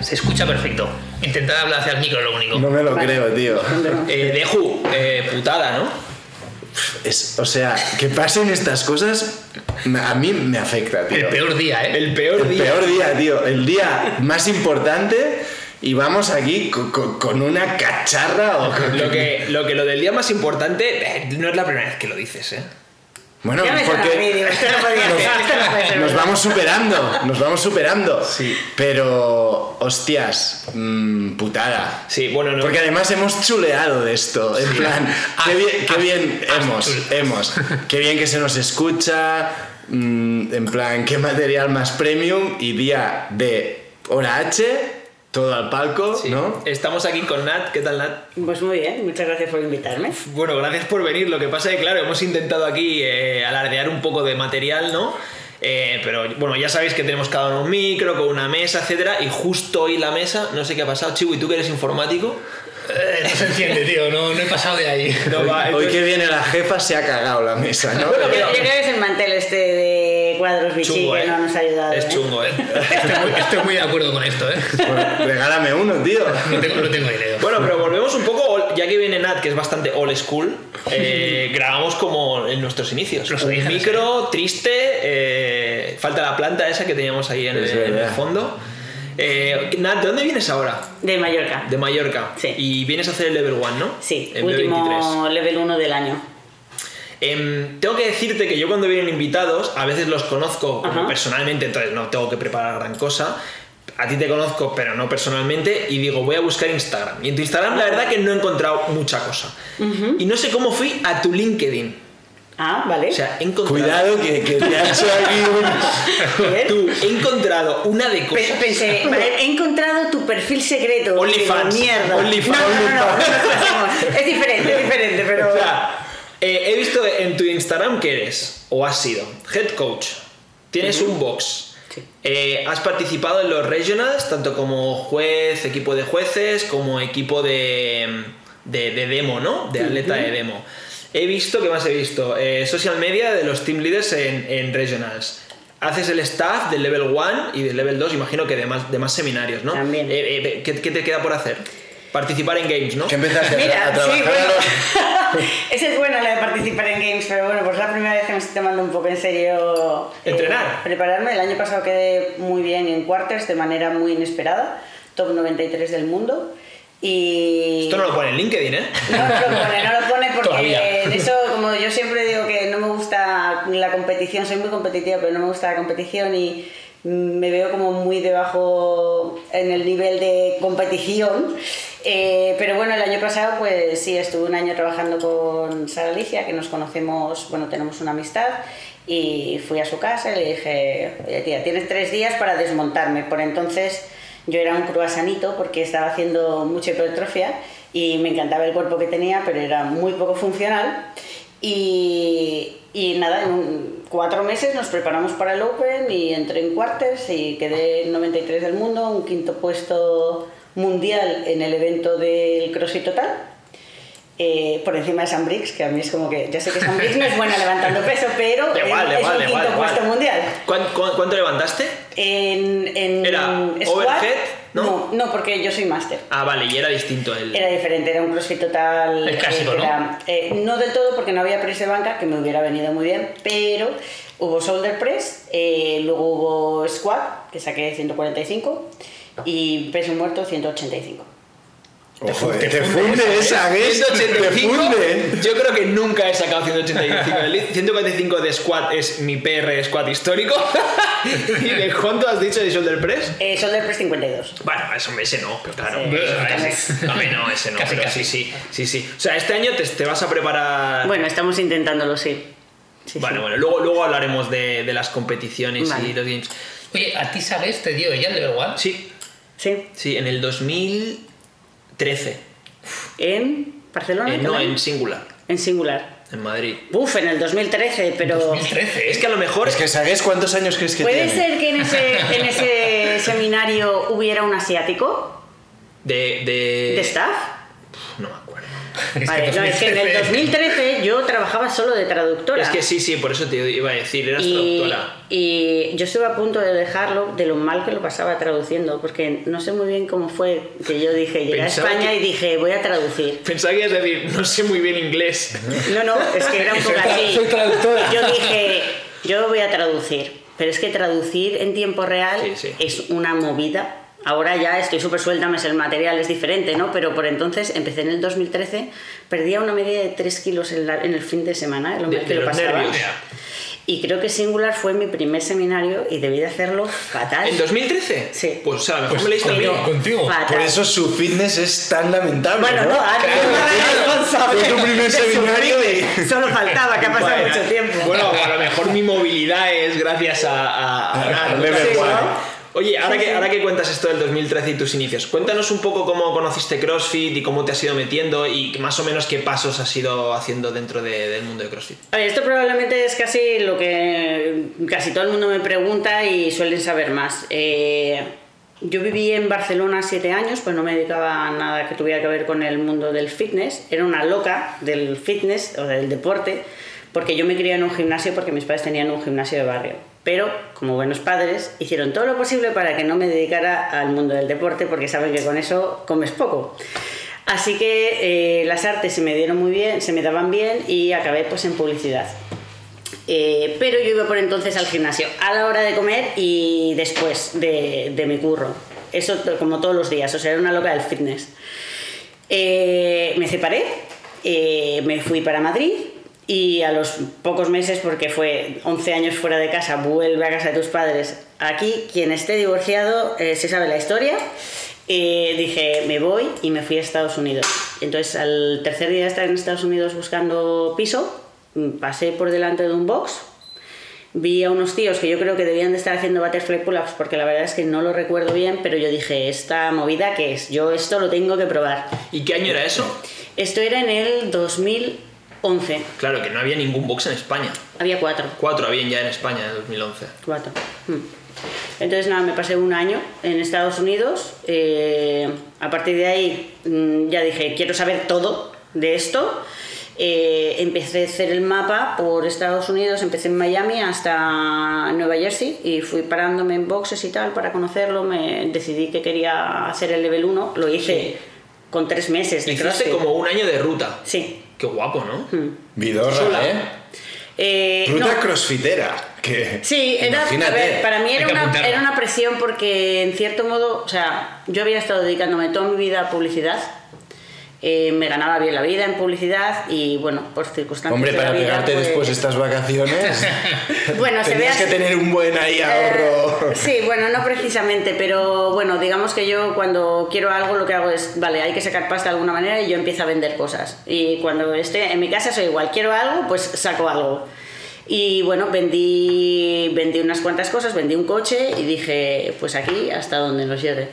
Se escucha perfecto. Intentad hablar hacia el micro, lo único. No me lo creo, tío. Eh, Deju, eh, putada, ¿no? Es, o sea, que pasen estas cosas a mí me afecta, tío. El peor día, ¿eh? El peor El día. peor día, tío. El día más importante y vamos aquí co- co- con, una cacharra o con... Lo que, lo que lo del día más importante, eh, no es la primera vez que lo dices, ¿eh? Bueno, Ya me suena a mí, porque digo, esto no podía ser, esto no puede ser nos vamos superando, nos vamos superando. Sí. Pero, hostias, mm, putada. Sí, bueno, no. Porque además hemos chuleado de esto, en plan, qué bien, qué bien has hemos, hemos, qué bien que se nos escucha, mm, en plan, qué material más premium y día de hora H, todo al palco, Sí. ¿no? Estamos aquí con Nat. ¿Qué tal, Nat? Pues muy bien, muchas gracias por invitarme. Bueno, gracias por venir. Lo que pasa es que, claro, hemos intentado aquí eh, alardear un poco de material, ¿no? Eh, pero bueno, ya sabéis que tenemos cada uno un micro, con una mesa, etcétera, y justo hoy la mesa, no sé qué ha pasado, Chivo, ¿y tú que eres informático? Eh, no se entiende, tío. No, no he pasado de ahí. No, va, Hoy entonces- que viene la jefa se ha cagado la mesa, ¿no? Yo, yo creo que es el mantel este de cuadros bichi Chungo, que ¿eh? no nos ha ayudado. Es ¿eh? chungo, ¿eh? Estoy muy, estoy muy de acuerdo con esto, ¿eh? Pues regálame uno, tío. No tengo, no tengo idea. Bueno, pero volvemos un poco, ya que viene Nat, que es bastante old school, eh, grabamos como en nuestros inicios. Los un orígenes, micro triste, eh, falta la planta esa que teníamos ahí en, el, en el verdad. fondo. Eh, Nat, ¿de dónde vienes ahora? De Mallorca. De Mallorca. Sí. Y vienes a hacer el level 1, ¿no? Sí, B23. último level 1 del año. Em, tengo que decirte que yo cuando vienen invitados, a veces los conozco como personalmente, entonces no tengo que preparar gran cosa. A ti te conozco, pero no personalmente, y digo, voy a buscar Instagram. Y en tu Instagram, la verdad que no he encontrado mucha cosa. Y no sé cómo fui a tu LinkedIn. Ah, vale. O sea, he encontrado. Cuidado que, que te ha hecho aquí un... Tú, he encontrado una de cosas. Pensé, vale, he encontrado tu perfil secreto. OnlyFans. Mierda. OnlyFans. No, no, no. Es diferente, es diferente, pero. O sea, eh, he visto en tu Instagram que eres, o has sido, head coach. Tienes un box. Sí. Eh, has participado en los regionals, tanto como juez, equipo de jueces, como equipo de, de, de demo, ¿no? De atleta de demo. He visto, ¿qué más he visto? Eh, social media de los team leaders en, en regionals. Haces el staff del level 1 y del level 2, imagino que de más, de más seminarios, ¿no? También. Eh, eh, ¿qué, qué te queda por hacer? Participar en games, ¿no? Que empezaste a, Mira, a trabajar sí, bueno. los- Esa es buena la de participar en games, pero bueno, pues la primera vez que me estoy tomando un poco en serio. eh, Entrenar. prepararme. El año pasado quedé muy bien en quarters de manera muy inesperada, top 93 del mundo. Y. Esto no lo pone en LinkedIn, ¿eh? No, no lo pone, no lo pone porque Todavía. de eso, como yo siempre digo que no me gusta la competición, soy muy competitiva, pero no me gusta la competición y me veo como muy debajo en el nivel de competición. Eh, pero bueno, el año pasado pues sí, estuve un año trabajando con Sara Alicia, que nos conocemos, bueno, tenemos una amistad. Y fui a su casa y le dije, oye tía, tienes tres días para desmontarme. Por entonces yo era un cruasanito porque estaba haciendo mucha hipertrofia y me encantaba el cuerpo que tenía, pero era muy poco funcional. Y, nada, en cuatro meses nos preparamos para el Open y entré en quarters y quedé en 93 del mundo, un quinto puesto mundial en el evento del CrossFit Total. Eh, por encima de San Briggs, que a mí es como que, ya sé que San Briggs no es buena levantando peso, pero es, un quinto puesto mundial. ¿Cuán- cuán- ¿Cuánto levantaste? En, en ¿Era squat, overhead? ¿No? no, no, porque yo soy máster. Ah, vale, y era distinto el. Era diferente, era un crossfit total. El clásico, eh, ¿no? eh, no del todo porque no había press de banca, que me hubiera venido muy bien, pero hubo shoulder press, eh, luego hubo squat, que saqué 145, y peso muerto 185. Ojo, te te, funde funde esa, ¿eh? Te 185, funde. yo creo que nunca he sacado 185. El 145 de squat es mi PR squat histórico. ¿Y de cuánto has dicho de shoulder press? Eh, shoulder press 52. Bueno, eso, ese no, pero claro. Sí, Ese- casi. a mí no, ese no. Casi, pero casi. sí, sí, sí, sí. O sea, este año te, te vas a preparar. Bueno, estamos intentándolo, sí. Sí, Vale, sí. bueno, luego, luego hablaremos de, de las competiciones Vale. y los games. Oye, ¿a ti sabes? ¿Te dio ella el level 1? Sí, Sí. sí, en el 2013. ¿En Barcelona? Eh, no, en singular, En singular. en Madrid. Uf, en el 2013, pero... 2013, Es que a lo mejor Es que ¿sabes cuántos años crees que ¿Puede tiene? ser que en ese, en ese seminario hubiera un asiático de, de... de staff? Que Vale, no, es que en el 2013 yo trabajaba solo de traductora. Es que sí, sí, por eso te iba a decir, eras y, traductora. y yo estuve a punto de dejarlo de lo mal que lo pasaba traduciendo, porque no sé muy bien cómo fue que yo dije, llegué a España que- y dije, voy a traducir. Pensaba que ibas a decir, no sé muy bien inglés. No, no, es que era un poco así. soy traductora. Yo dije, yo voy a traducir, pero es que traducir en tiempo real Sí, sí. es una movida. Ahora ya estoy súper suelta, me sé el material es diferente, ¿no? Pero por entonces empecé en el 2013, perdía una media de 3 kilos en, la- en el fin de semana, lo De- que lo pasaba. nervios. Y creo que Singular fue mi primer seminario y debí de hacerlo fatal. ¿En 2013? Sí. Pues o sea, a lo mejor Pues me leíste a mí. contigo. Fatal. Por eso su fitness es tan lamentable. Bueno, ¿no? no, Claro, responsable Fue tu primer seminario y-. Solo faltaba, que ha pasado Bueno, mucho tiempo. Bueno, a lo mejor mi movilidad es gracias a, a, a Al ¿no? level Sí, one. ¿no? Oye, ahora que, sí. ahora que cuentas esto del 2013 y tus inicios, cuéntanos un poco cómo conociste CrossFit y cómo te has ido metiendo y más o menos qué pasos has ido haciendo dentro de- del mundo de CrossFit. A ver, esto probablemente es casi lo que casi todo el mundo me pregunta y suelen saber más. Eh, yo viví en Barcelona siete años, pues no me dedicaba a nada que tuviera que ver con el mundo del fitness. Era una loca del fitness o del deporte, porque yo me crié en un gimnasio porque mis padres tenían un gimnasio de barrio. Pero, como buenos padres, hicieron todo lo posible para que no me dedicara al mundo del deporte, porque saben que con eso comes poco. Así que eh, las artes se me dieron muy bien, se me daban bien y acabé pues en publicidad. Eh, pero yo iba por entonces al gimnasio a la hora de comer y después de, mi curro. Eso como todos los días, o sea, era una loca del fitness. Eh, me separé, me fui para Madrid y a los pocos meses, porque fue 11 años fuera de casa, vuelve a casa de tus padres. Aquí, quien esté divorciado eh, se sabe la historia. Eh, dije, me voy y me fui a Estados Unidos. Entonces, al tercer día de estar en Estados Unidos buscando piso, mm, pasé por delante de un box, vi a unos tíos que yo creo que debían de estar haciendo butterfly pull-ups porque la verdad es que no lo recuerdo bien, pero yo dije, esta movida qué es, yo esto lo tengo que probar. ¿Y qué año era eso? Esto era en el 2011, Claro, que no había ningún box en España. había cuatro. Cuatro habían ya en España en 2011. Cuatro. Mm. Entonces, nada, me pasé un año en Estados Unidos. eh, a partir de ahí mm, ya dije, quiero saber todo de esto. Eh, empecé a hacer el mapa por Estados Unidos, empecé en Miami hasta Nueva Jersey y fui parándome en boxes y tal para conocerlo. Me decidí que quería hacer el level 1, lo hice con tres meses de Hiciste CrossFit. como un año de ruta. Sí. Qué guapo, ¿no? Mm. Vidorra, Sola. ¿eh? Eh, Ruta no. crossfitera. Que, Sí, era, a ver, para mí era una, era una presión porque en cierto modo, o sea, yo había estado dedicándome toda mi vida a publicidad, eh, me ganaba bien la vida en publicidad y bueno, por circunstancias Hombre, de la para vida, pegarte pues- después estas vacaciones, Bueno, se ve que tener un buen ahí ahorro. Eh, sí, bueno, no precisamente, pero bueno, digamos que yo cuando quiero algo lo que hago es, vale, hay que sacar pasta de alguna manera y yo empiezo a vender cosas. Y cuando esté en mi casa soy igual, quiero algo, pues saco algo. Y bueno, vendí, vendí unas cuantas cosas, vendí un coche y dije, pues aquí hasta donde nos llegue.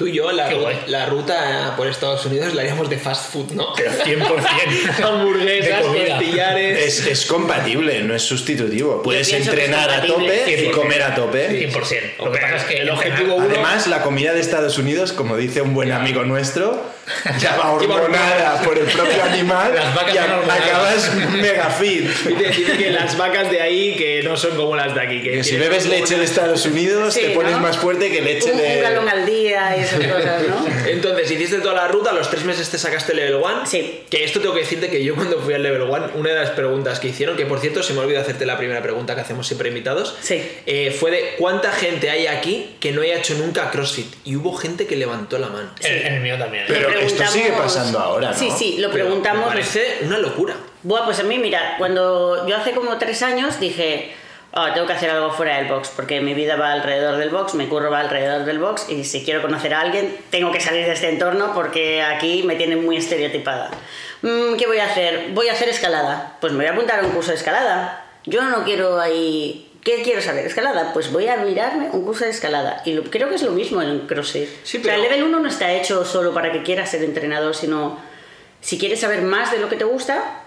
Tú y yo la, la ruta por Estados Unidos la haríamos de fast food, ¿no? Pero 100%. Hamburguesas, costillares. Es, es compatible, no es sustitutivo. Puedes entrenar a tope y 100%. comer a tope. 100%. Lo que pasa es que El objetivo uno- Además, la comida de Estados Unidos, como dice un buen amigo nuestro, Lleva hormonada por el propio animal Las vacas y acabas mega fit. Dice, dice que las vacas de ahí que no son como las de aquí. Que Que si bebes leche de una- Estados Unidos, Sí, te pones ¿no? más fuerte que leche Un, de... un galón al día y esas cosas, ¿no? Entonces, hiciste toda la ruta, a los tres meses te sacaste el level 1. Sí. Que esto tengo que decirte que yo cuando fui al level 1, una de las preguntas que hicieron, que por cierto se me olvidó hacerte la primera pregunta que hacemos siempre invitados, Sí. eh, fue de cuánta gente hay aquí que no haya hecho nunca CrossFit. Y hubo gente que levantó la mano. En, en el mío también. ¿eh? Pero Esto sigue pasando ahora, ¿no? Sí, sí, lo Pero preguntamos. Me parece una locura. Buah, pues a mí, mira, cuando yo hace como tres años dije, "Ah, tengo que hacer algo fuera del box, porque mi vida va alrededor del box, mi curro va alrededor del box, y si quiero conocer a alguien, tengo que salir de este entorno porque aquí me tienen muy estereotipada. Mm, ¿Qué voy a hacer? Voy a hacer escalada. Pues me voy a apuntar a un curso de escalada. Yo no quiero ahí... ¿Qué quiero saber? ¿Escalada? Pues voy a mirarme un curso de escalada. Y lo- creo que es lo mismo en CrossFit. Sí, O sea, pero- el level 1 no está hecho solo para que quieras ser entrenador, sino si quieres saber más de lo que te gusta,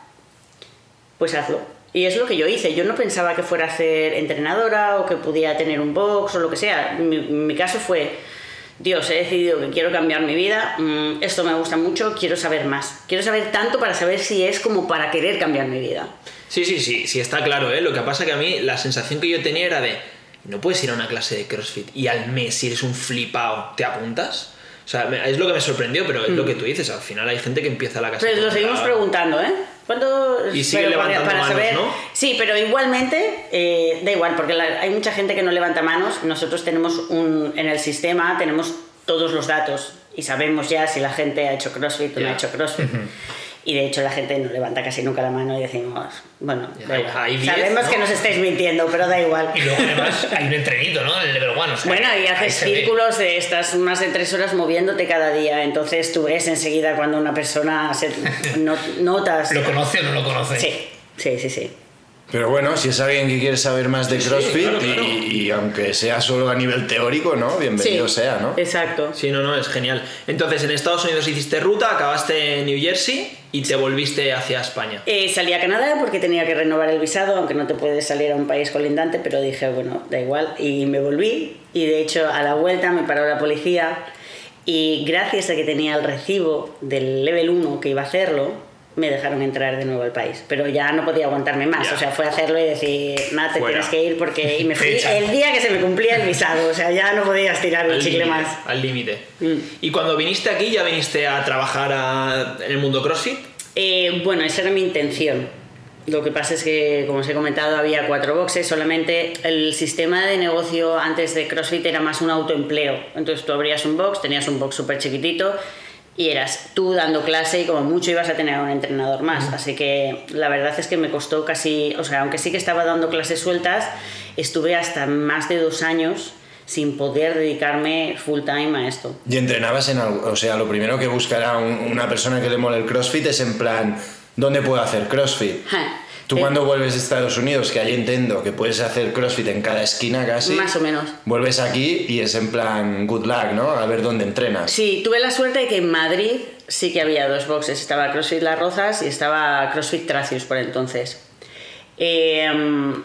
pues hazlo. Y es lo que yo hice. Yo no pensaba que fuera a ser entrenadora o que pudiera tener un box o lo que sea. Mi, mi caso fue, Dios, he decidido que quiero cambiar mi vida, mm, esto me gusta mucho, quiero saber más. Quiero saber tanto para saber si es como para querer cambiar mi vida. Sí, sí, sí, sí, está claro, ¿eh? Lo que pasa que a mí la sensación que yo tenía era de, no puedes ir a una clase de CrossFit y al mes, si eres un flipado, te apuntas. O sea, es lo que me sorprendió, pero es lo que tú dices, al final hay gente que empieza la clase. Pero lo seguimos la- preguntando, ¿eh? ¿Cuándo? Y sigue pero para- levantando para manos, saber... ¿no? Sí, pero igualmente, eh, da igual, porque la- hay mucha gente que no levanta manos. Nosotros tenemos un. En el sistema tenemos todos los datos y sabemos ya si la gente ha hecho CrossFit o no Ya. ha hecho CrossFit. Y de hecho la gente no levanta casi nunca la mano y decimos, bueno, da igual. hay sabemos ¿no? que nos estáis mintiendo, pero da igual. Y luego además hay un entrenito, ¿no? En el level 1. O sea, Bueno, y haces círculos de estas más de tres horas moviéndote cada día, entonces tú ves enseguida cuando una persona se no- notas. ¿Lo conoce o no lo conoce? Sí, sí, sí, sí. Pero bueno, si es alguien que quiere saber más de Sí, CrossFit claro, claro. Y, y aunque sea solo a nivel teórico, ¿no? Bienvenido Sí, sea, ¿no? Exacto. Sí, no, no, es genial. Entonces, en Estados Unidos hiciste ruta, acabaste en New Jersey y te volviste hacia España. Eh, salí a Canadá porque tenía que renovar el visado, aunque no te puedes salir a un país colindante, pero dije, bueno, da igual. Y me volví. Y de hecho, a la vuelta me paró la policía. Y gracias a que tenía el recibo del level 1 que iba a hacerlo, me dejaron entrar de nuevo al país. Pero ya no podía aguantarme más. Ya. O sea, fue a hacerlo y decir, nada, te Fuera. tienes que ir porque. Y me fui Fecha. el día que se me cumplía el visado. O sea, ya no podía estirar el Al chicle más. Al límite. Mm. Y cuando viniste aquí, ¿ya viniste a trabajar a- en el mundo CrossFit? Eh, bueno, esa era mi intención. Lo que pasa es que, como os he comentado, había cuatro boxes. Solamente el sistema de negocio antes de CrossFit era más un autoempleo. Entonces tú abrías un box, tenías un box súper chiquitito y eras tú dando clase y como mucho ibas a tener a un entrenador más. Así que la verdad es que me costó casi, o sea, aunque sí que estaba dando clases sueltas, estuve hasta más de dos años sin poder dedicarme full time a esto. Y entrenabas en algo, o sea, lo primero que buscará un- una persona que le mole el CrossFit es en plan, ¿dónde puedo hacer CrossFit? Ja. Tú Eh, cuando vuelves de Estados Unidos, que ahí entiendo que puedes hacer CrossFit en cada esquina casi, Más o menos. vuelves aquí y es en plan, good luck, ¿no? A ver dónde entrenas. Sí, tuve la suerte de que en Madrid sí que había dos boxes. Estaba CrossFit Las Rozas y estaba CrossFit Tracius por entonces. Eh,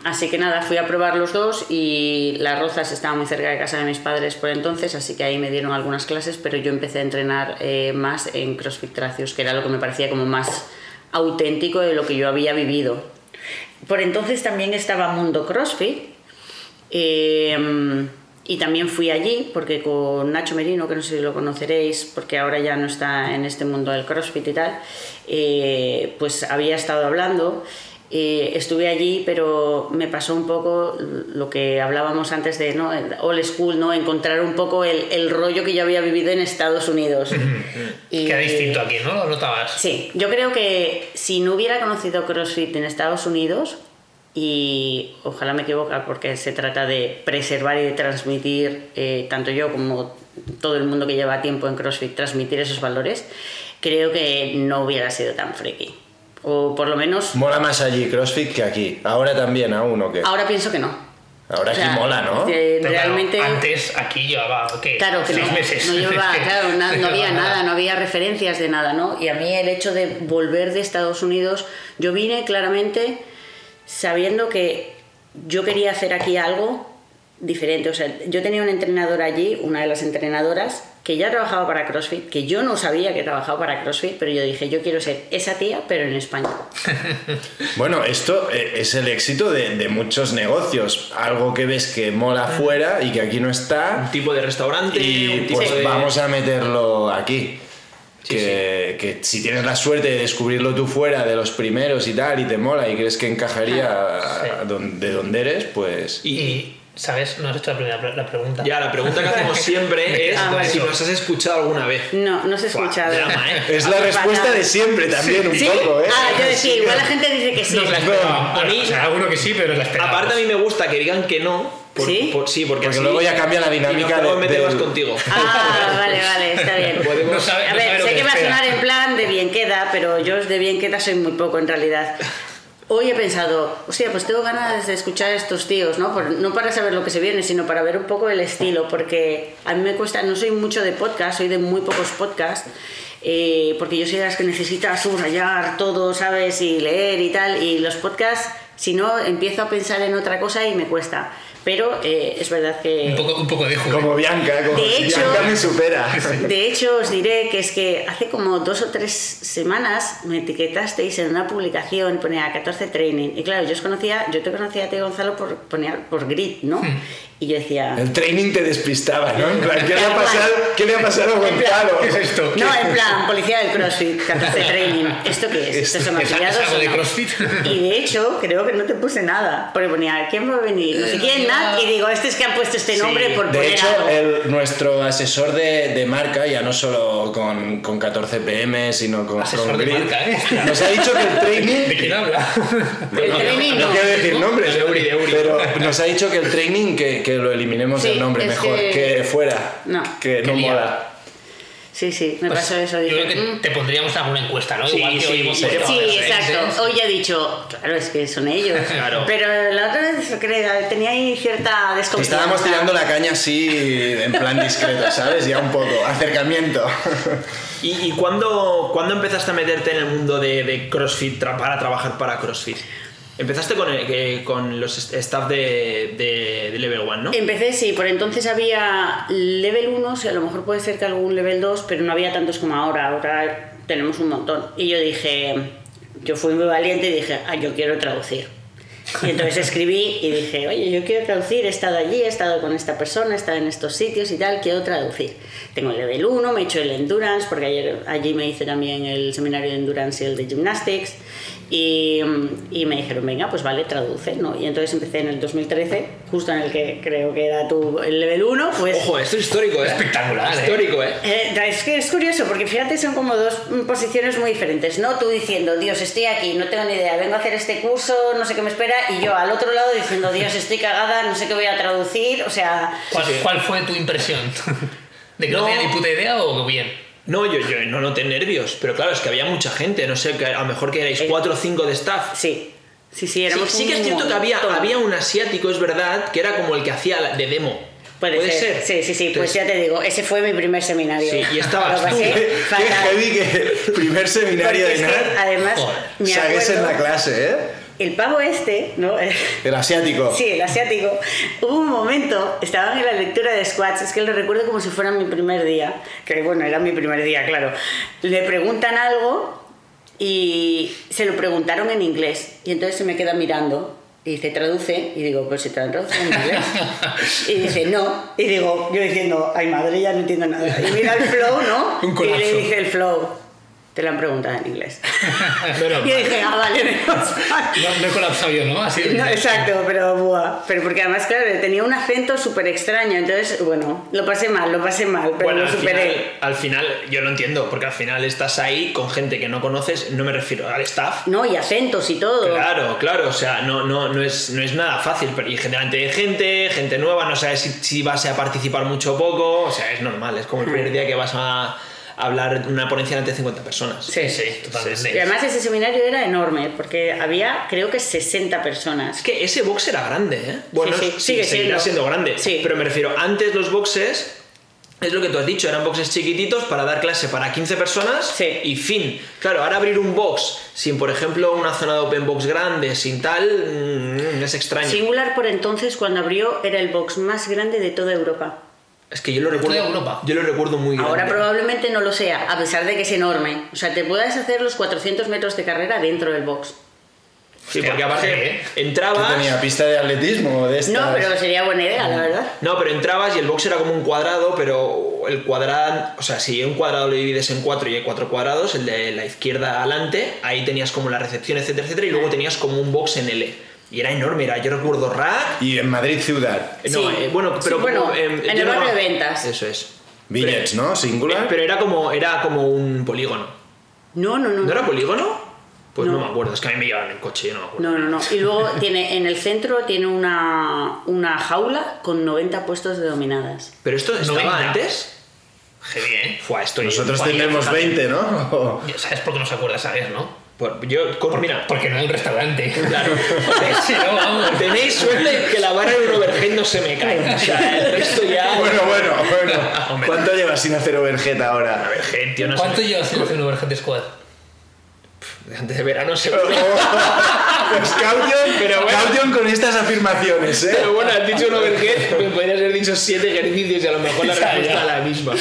así que nada, fui a probar los dos y Las Rozas estaba muy cerca de casa de mis padres por entonces, así que ahí me dieron algunas clases, pero yo empecé a entrenar eh, más en CrossFit Tracius, que era lo que me parecía como más auténtico de lo que yo había vivido. Por entonces también estaba Mundo CrossFit, eh, y también fui allí porque con Nacho Merino, que no sé si lo conoceréis, porque ahora ya no está en este mundo del CrossFit y tal, eh, pues había estado hablando. Eh, estuve allí, pero me pasó un poco lo que hablábamos antes de ¿no? el old school, ¿no? encontrar un poco el, el rollo que yo había vivido en Estados Unidos. Y- Queda distinto aquí, ¿no? ¿Lo notabas? Sí, yo creo que si no hubiera conocido CrossFit en Estados Unidos, y ojalá me equivoque porque se trata de preservar y de transmitir, eh, tanto yo como todo el mundo que lleva tiempo en CrossFit, transmitir esos valores, creo que no hubiera sido tan friki. O por lo menos, Mola más allí CrossFit que aquí. Ahora también, aún, ¿o qué? ahora pienso que no. Ahora O sea, aquí mola, ¿no? Pero claro, realmente... antes aquí llevaba, ¿qué? Claro, que Seis no, meses. no llevaba- claro, na- no, había nada, no había referencias de nada, ¿no? Y a mí el hecho de volver de Estados Unidos, yo vine claramente sabiendo que yo quería hacer aquí algo diferente. O sea, yo tenía una entrenadora allí, una de las entrenadoras, que ya trabajaba para CrossFit, que yo no sabía que trabajaba para CrossFit, pero yo dije, yo quiero ser esa tía, pero en España. Bueno, esto eh, es el éxito de, de muchos negocios. Algo que ves que mola fuera y que aquí no Un está. tipo de restaurante, Y un tipo pues de... vamos a meterlo aquí. Sí, que, que si tienes la suerte de descubrirlo tú fuera de los primeros y tal, y te mola y crees que encajaría a- a don- de donde eres, pues. Y, ¿sabes? No has hecho la primera la pregunta. ya, la pregunta que hacemos siempre es Ah, si nos has escuchado alguna vez. No, no se ha escuchado. drama, ¿eh? Es la respuesta de siempre también, un ¿Sí? poco, ¿eh? Ah, yo decía, igual la gente dice que sí. No la esperaba. a mí- o sea, alguno que sí, pero la esperaba. Aparte a mí me gusta que digan que no. por- ¿Sí? por- sí, porque, Porque así- luego ya cambia la y dinámica podemos de- meter del- más contigo. Ah, vale, vale, está bien. Podemos- No sabe- A no ver, sé que va a sonar en plan de bien queda, pero yo de bien queda soy muy poco en realidad. Hoy he pensado, hostia, pues tengo ganas de escuchar a estos tíos, ¿no? Por- no para saber lo que se viene, sino para ver un poco el estilo, porque a mí me cuesta, no soy mucho de podcast, soy de muy pocos podcasts, eh, porque yo soy de las que necesita subrayar todo, ¿sabes? Y leer y tal, y los podcasts, si no, empiezo a pensar en otra cosa y me cuesta. Pero eh, es verdad que... Un poco, un poco de juego. Como Bianca, como De hecho- Bianca me supera. De hecho, os diré que es que hace como dos o tres semanas me etiquetasteis en una publicación, ponía 14 training. Y claro, yo os conocía, yo te conocía a ti, Gonzalo, por poner por grit, ¿no? Y yo decía. El training te despistaba, ¿no? En plan, ¿qué le ha pasado, ¿qué le ha pasado a Gonzalo? ¿Qué es esto? No, en plan, policía del CrossFit, 14 training. ¿Esto qué es? ¿Estos son ¿Es- algo de no? CrossFit? Y de hecho, creo que no te puse nada. Porque ponía, ¿quién va a venir? No sé Eh, quién, no, nada. Y digo, este es que han puesto este Sí, nombre por De poner hecho, algo. el, nuestro asesor de, de marca, ya no solo con, con 14 pm, sino con, Asesor con de Grid, marca, ¿eh? nos ha dicho que el ¿De training... quién habla? El training No no. quiero decir nombres, De Uri, de Uri. pero nos ha dicho que el training que, que lo eliminemos Sí, del nombre mejor, que- que, fuera, No. que no mola. Sí, sí, me Pues, pasó eso. Yo creo que "Mm". te pondríamos alguna encuesta, ¿no? Sí, Igual que sí, oímos sí. exacto. Hoy ya he dicho, claro, es que son ellos. Claro. Pero la otra vez creo, tenía ahí cierta desconfianza. Estábamos tirando la caña así, en plan discreto, ¿sabes? Ya un poco, acercamiento. ¿Y, y cuándo, cuándo empezaste a meterte en el mundo de, de CrossFit tra- para trabajar para CrossFit? Empezaste con, que- con los staff de, de, de Level 1, ¿no? Empecé, sí, por entonces había level 1, o sea, a lo mejor puede ser que algún level 2, pero no había tantos como ahora, ahora tenemos un montón. Y yo dije, yo fui muy valiente y dije, ah, yo quiero traducir. Y entonces escribí y dije, oye, yo quiero traducir, he estado allí, he estado con esta persona, he estado en estos sitios y tal, quiero traducir. Tengo el level 1, me he hecho el endurance, porque ayer allí me hice también el seminario de endurance y el de gymnastics. Y, y me dijeron, venga, pues vale, traduce, ¿no? Y entonces empecé en el 2013, justo en el que creo que era tu, el level 1, pues... Ojo, esto es histórico, ¿eh? Espectacular, ¿eh? Histórico, ¿eh? Eh, es que es curioso porque fíjate son como dos posiciones muy diferentes, ¿no? Tú diciendo, Dios, estoy aquí, no tengo ni idea, vengo a hacer este curso, no sé qué me espera, y yo al otro lado diciendo, Dios, estoy cagada, no sé qué voy a traducir, o sea, ¿Cuál, cuál fue tu impresión? ¿De que no, No. tenía ni puta idea o bien? No, yo, yo no noté nervios, pero claro, es que había mucha gente, no sé, que a lo mejor que erais Eh, cuatro o cinco de staff. sí, sí, sí, Sí, éramos sí que es cierto que había, había un asiático, es verdad, que era como el que hacía de demo. Puede, ser. Sí, sí, sí, pues ya te digo, ese fue mi primer seminario. Sí, y estabas tú. pasé Qué heavy que primer seminario Porque de NAR además, Joder. me saques en acuerdo, la clase, ¿eh? El pavo este, ¿no? El asiático. Sí, el asiático. Hubo un momento, estaban en la lectura de squats, es que lo recuerdo como si fuera mi primer día, que bueno, era mi primer día, claro. Le preguntan algo y se lo preguntaron en inglés y entonces se me queda mirando y dice, traduce, y digo, pues se traducido en inglés. y dice, no, y digo, yo diciendo, ay madre, ya no entiendo nada. Y mira el flow, ¿no? Un y le dije el flow, te lo han preguntado en inglés. Menos y dije, ah, vale, menos. No, no he colapsado yo, ¿no? Así No, exacto, pero buah. Pero porque además, claro, tenía un acento súper extraño. Entonces, bueno, lo pasé mal, lo pasé mal, pero Bueno, lo superé. final, al final yo lo entiendo, porque al final estás ahí con gente que no conoces, no me refiero al staff. No, y acentos y todo. Claro, claro, o sea, no, no, no, es, no es nada fácil, pero y generalmente hay gente, gente nueva, no sabes si, si vas a participar mucho o poco, o sea, es normal, es como el primer día que vas a hablar una ponencia ante 50 personas. Sí, sí, totalmente. Y además ese seminario era enorme, porque había, creo que 60 personas. Es que ese box era grande, ¿eh? Bueno, Sí, sí, sí, sigue seguirá siendo. siendo grande. Sí. Pero me refiero, antes los boxes, es lo que tú has dicho, eran boxes chiquititos para dar clase para 15 personas Sí. y fin. Claro, ahora abrir un box sin, por ejemplo, una zona de open box grande, sin tal, mm, es extraño. Singular por entonces, cuando abrió, era el box más grande de toda Europa. Es que yo lo recuerdo. Europa. Yo lo recuerdo muy grande. Ahora probablemente no lo sea, a pesar de que es enorme. O sea, te puedes hacer los 400 metros de carrera dentro del box. Sí, porque aparte ¿eh? ¿Qué entrabas. tenía? ¿Pista de atletismo de estas? No, pero sería buena idea, la verdad. No, pero entrabas y el box era como un cuadrado, pero el cuadrado, o sea, si un cuadrado lo divides en cuatro y hay cuatro cuadrados, el de la izquierda adelante, ahí tenías como la recepción, etcétera, etcétera, y luego tenías como un box en L. Y era enorme, era, yo recuerdo rack. Y en Madrid ciudad. eh, No, Sí. eh, bueno, Sí, pero bueno, como, eh, en yo el no- barrio de ventas. Eso es. Billets, ¿no? Singular. Pero era como, era como un polígono. No, no, no. ¿No era polígono? Pues no. No. me acuerdo, es que a mí me llevaban en coche, yo no me acuerdo. No, no, no. Y luego tiene en el centro tiene una, una jaula con 90 puestos de dominadas. Pero esto estaba 90. antes. Heavy, ¿eh? Fue esto Nosotros tenemos fíjate. 20, ¿no? ¿Sabes por qué no se acuerda, sabes, no? Por- yo, con- mira, Porque no hay un restaurante. Claro. Si no, vamos. Tenéis suerte que la barra de un overhead no se me cae. O sea, el resto ya. Bueno, bueno, bueno. ¿Cuánto llevas sin hacer overhead ahora? Overhead, tío, no ¿Cuánto sé. llevas sin hacer un overhead squad? Antes de verano seguro. Pues caution, Pero bueno. caution con estas afirmaciones, ¿eh? Pero bueno, has dicho un overhead, me podrías haber dicho siete ejercicios y a lo mejor la respuesta es la misma.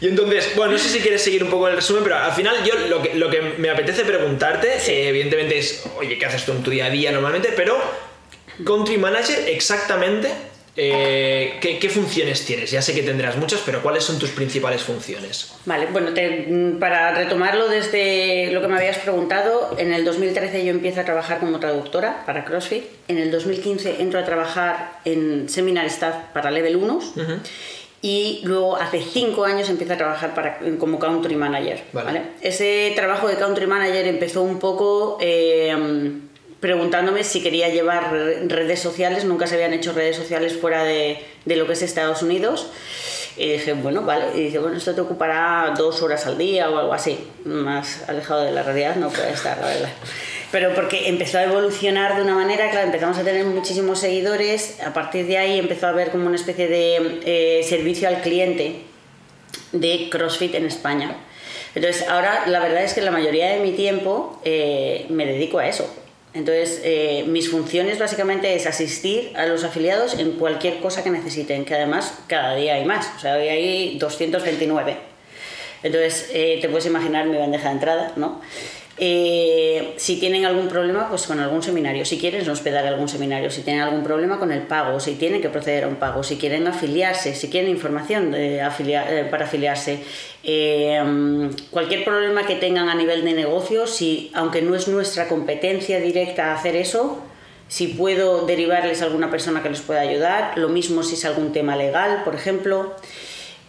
Y entonces, bueno, no sé si quieres seguir un poco el resumen, pero al final yo lo que, lo que me apetece preguntarte, eh, evidentemente es, oye, ¿qué haces tú en tu día a día normalmente? Pero, Country Manager, exactamente, eh, ¿qué, qué funciones tienes? Ya sé que tendrás muchas, pero ¿cuáles son tus principales funciones? Vale, bueno, te- mm, para retomarlo desde lo que me habías preguntado, en el 2013 yo empiezo a trabajar como traductora para CrossFit, en el 2015 entro a trabajar en Seminar Staff para Level 1 y luego hace 5 años empiezo a trabajar para, como Country Manager. Vale. ¿vale? Ese trabajo de Country Manager empezó un poco... eh, preguntándome si quería llevar re- redes sociales, nunca se habían hecho redes sociales fuera de, de lo que es Estados Unidos. Y dije, bueno, vale. Y dice, bueno, esto te ocupará dos horas al día o algo así. Más alejado de la realidad no puede estar, la verdad. Pero porque empezó a evolucionar de una manera, claro, empezamos a tener muchísimos seguidores. A partir de ahí empezó a haber como una especie de eh, servicio al cliente de CrossFit en España. Entonces, ahora la verdad es que la mayoría de mi tiempo eh, me dedico a eso. Entonces, eh, mis funciones básicamente es asistir a los afiliados en cualquier cosa que necesiten, que además cada día hay más. O sea, hoy hay 229. Entonces, eh, te puedes imaginar mi bandeja de entrada, ¿no? Eh, si tienen algún problema, pues con algún seminario. Si quieren hospedar algún seminario, si tienen algún problema con el pago, si tienen que proceder a un pago, si quieren afiliarse, si quieren información afilia- eh, para afiliarse, eh, mm, cualquier problema que tengan a nivel de negocio, si aunque no es nuestra competencia directa hacer eso, si puedo derivarles alguna persona que les pueda ayudar, lo mismo si es algún tema legal, por ejemplo.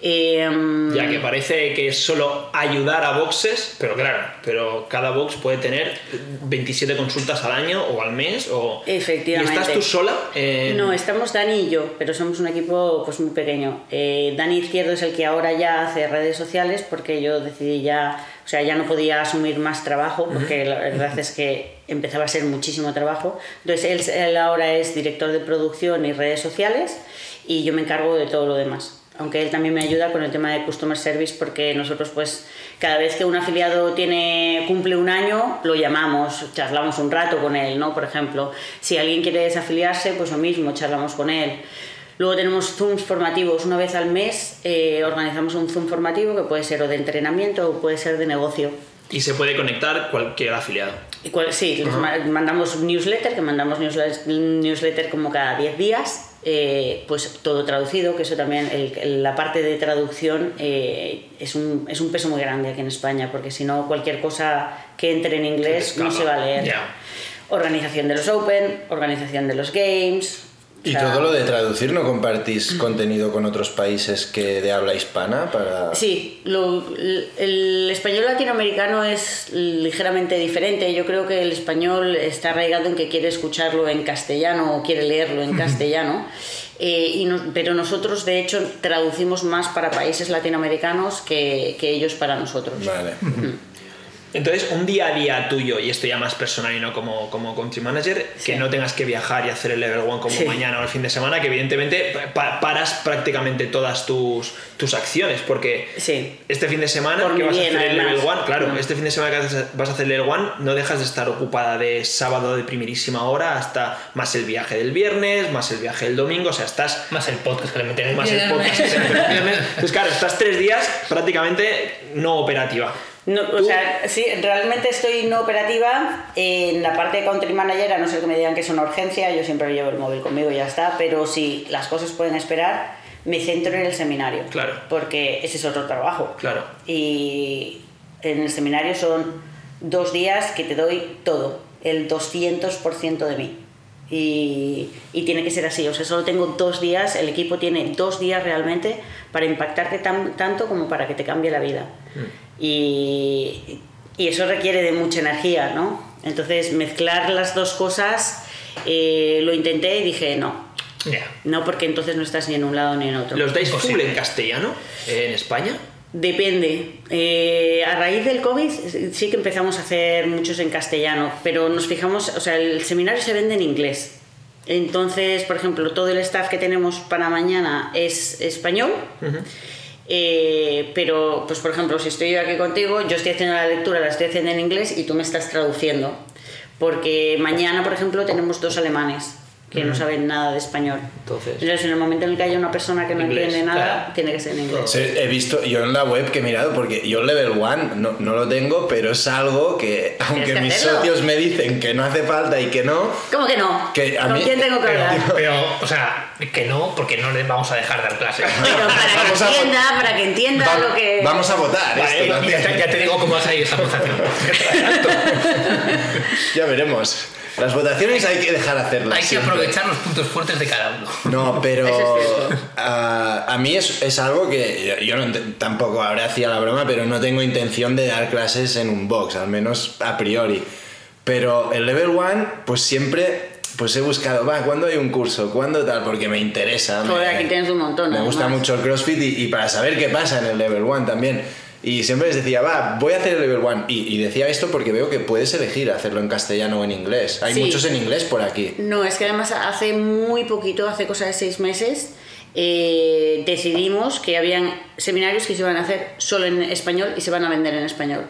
Eh, Ya que parece que es solo ayudar a boxes, pero claro, pero cada box puede tener 27 consultas al año o al mes o... Efectivamente. ¿Y estás tú sola? en- No, estamos Dani y yo, pero somos un equipo pues muy pequeño. Eh, Dani Izquierdo es el que ahora ya hace redes sociales porque yo decidí ya, o sea, ya no podía asumir más trabajo porque la verdad es que empezaba a ser muchísimo trabajo. Entonces él, él ahora es director de producción y redes sociales y yo me encargo de todo lo demás. Aunque él también me ayuda con el tema de customer service porque nosotros pues cada vez que un afiliado tiene cumple un año lo llamamos, charlamos un rato con él, ¿no? Por ejemplo, si alguien quiere desafiliarse, pues lo mismo, charlamos con él. Luego tenemos Zooms formativos. Una vez al mes eh, organizamos un Zoom formativo que puede ser o de entrenamiento o puede ser de negocio. Y se puede conectar cualquier afiliado. Y cual- sí, mandamos newsletter, que mandamos newsletter, newsletter como cada 10 días, eh, pues todo traducido, que eso también, el- la parte de traducción eh, es, un, es un peso muy grande aquí en España, porque si no, cualquier cosa que entre en inglés Se no se va a leer. Organización de los Open, organización de los Games. O Y sea, todo lo de traducir, ¿no compartís contenido con otros países que de habla hispana para...? Sí, lo- el español latinoamericano es ligeramente diferente. Yo creo que el español está arraigado en que quiere escucharlo en castellano o quiere leerlo en castellano. Eh, y pero nosotros, de hecho, traducimos más para países latinoamericanos que, que ellos para nosotros. Vale. Entonces, un día a día tuyo, y esto ya más personal y no como, como country manager, que no tengas que viajar y hacer el level one como Sí. mañana o el fin de semana, que evidentemente pa- paras prácticamente todas tus, tus acciones, porque Sí. este fin de semana Por que vas bien, a hacer el level one, claro, Mm. este fin de semana que vas a hacer el level one, no dejas de estar ocupada de sábado de primerísima hora hasta más el viaje del viernes, más el viaje del domingo, o sea, estás Más el podcast que le meten en más el podcast. que el viernes. Entonces, claro, estás tres días prácticamente no operativa. No, o sea, sí, realmente estoy no operativa en la parte de country manager, a no ser que me digan que es una urgencia, yo siempre llevo el móvil conmigo y ya está, pero si las cosas pueden esperar, me centro en el seminario. Claro. Porque ese es otro trabajo. Claro. Y en el seminario son dos días que te doy todo, el 200% de mí. Y, y tiene que ser así, o sea, solo tengo dos días, el equipo tiene dos días realmente para impactarte tan- tanto como para que te cambie la vida. Y, y eso requiere de mucha energía, ¿no? Entonces, mezclar las dos cosas, eh, lo intenté y dije, no, Ya. no, porque entonces no estás ni en un lado ni en otro. ¿Los dais full en castellano eh, en España? Depende. Eh, a raíz del COVID sí que empezamos a hacer muchos en castellano, pero nos fijamos, o sea, el seminario se vende en inglés. Entonces, por ejemplo, todo el staff que tenemos para mañana es español. Eh, pero, pues por ejemplo, si estoy yo aquí contigo, yo estoy haciendo la lectura, la estoy haciendo en inglés y tú me estás traduciendo. Porque mañana, por ejemplo, tenemos dos alemanes que no saben nada de español. Entonces- en el momento en el que haya una persona que no Inglés, entiende nada, claro. tiene que ser en inglés. Sí, he visto, yo en la web que he mirado, porque yo level 1 no, no lo tengo, pero es algo que, aunque que mis hacerlo. socios me dicen que no hace falta y que no, ¿Cómo que no? Que a ¿Con mí- quién tengo que Pero, hablar? pero, o sea, que no, porque no les vamos a dejar dar clases. Pero para que entienda, para que entienda va- lo que... vamos a votar. Vale, esto ya, ya te digo cómo va a salir esa votación. Ya veremos. Las votaciones hay que dejar hacerlas. Hay que siempre. aprovechar los puntos fuertes de cada uno. No, pero es a, a mí es, es algo que yo, yo no tampoco ahora hacía la broma, pero no tengo intención de dar clases en un box, al menos a priori. Pero el level 1, pues siempre pues he buscado, va, ¿cuándo hay un curso? ¿Cuándo tal? Porque me interesa. me- Joder, aquí tienes un montón, Me gusta mucho el CrossFit y, y para saber qué pasa en el level 1 también. Y siempre les decía, va, voy a hacer el level 1. Y, y decía esto porque veo que puedes elegir hacerlo en castellano o en inglés. Hay Sí. muchos en inglés por aquí. No, es que además hace muy poquito, hace cosa de seis meses, eh, decidimos que habían seminarios que se iban a hacer solo en español y se van a vender en español.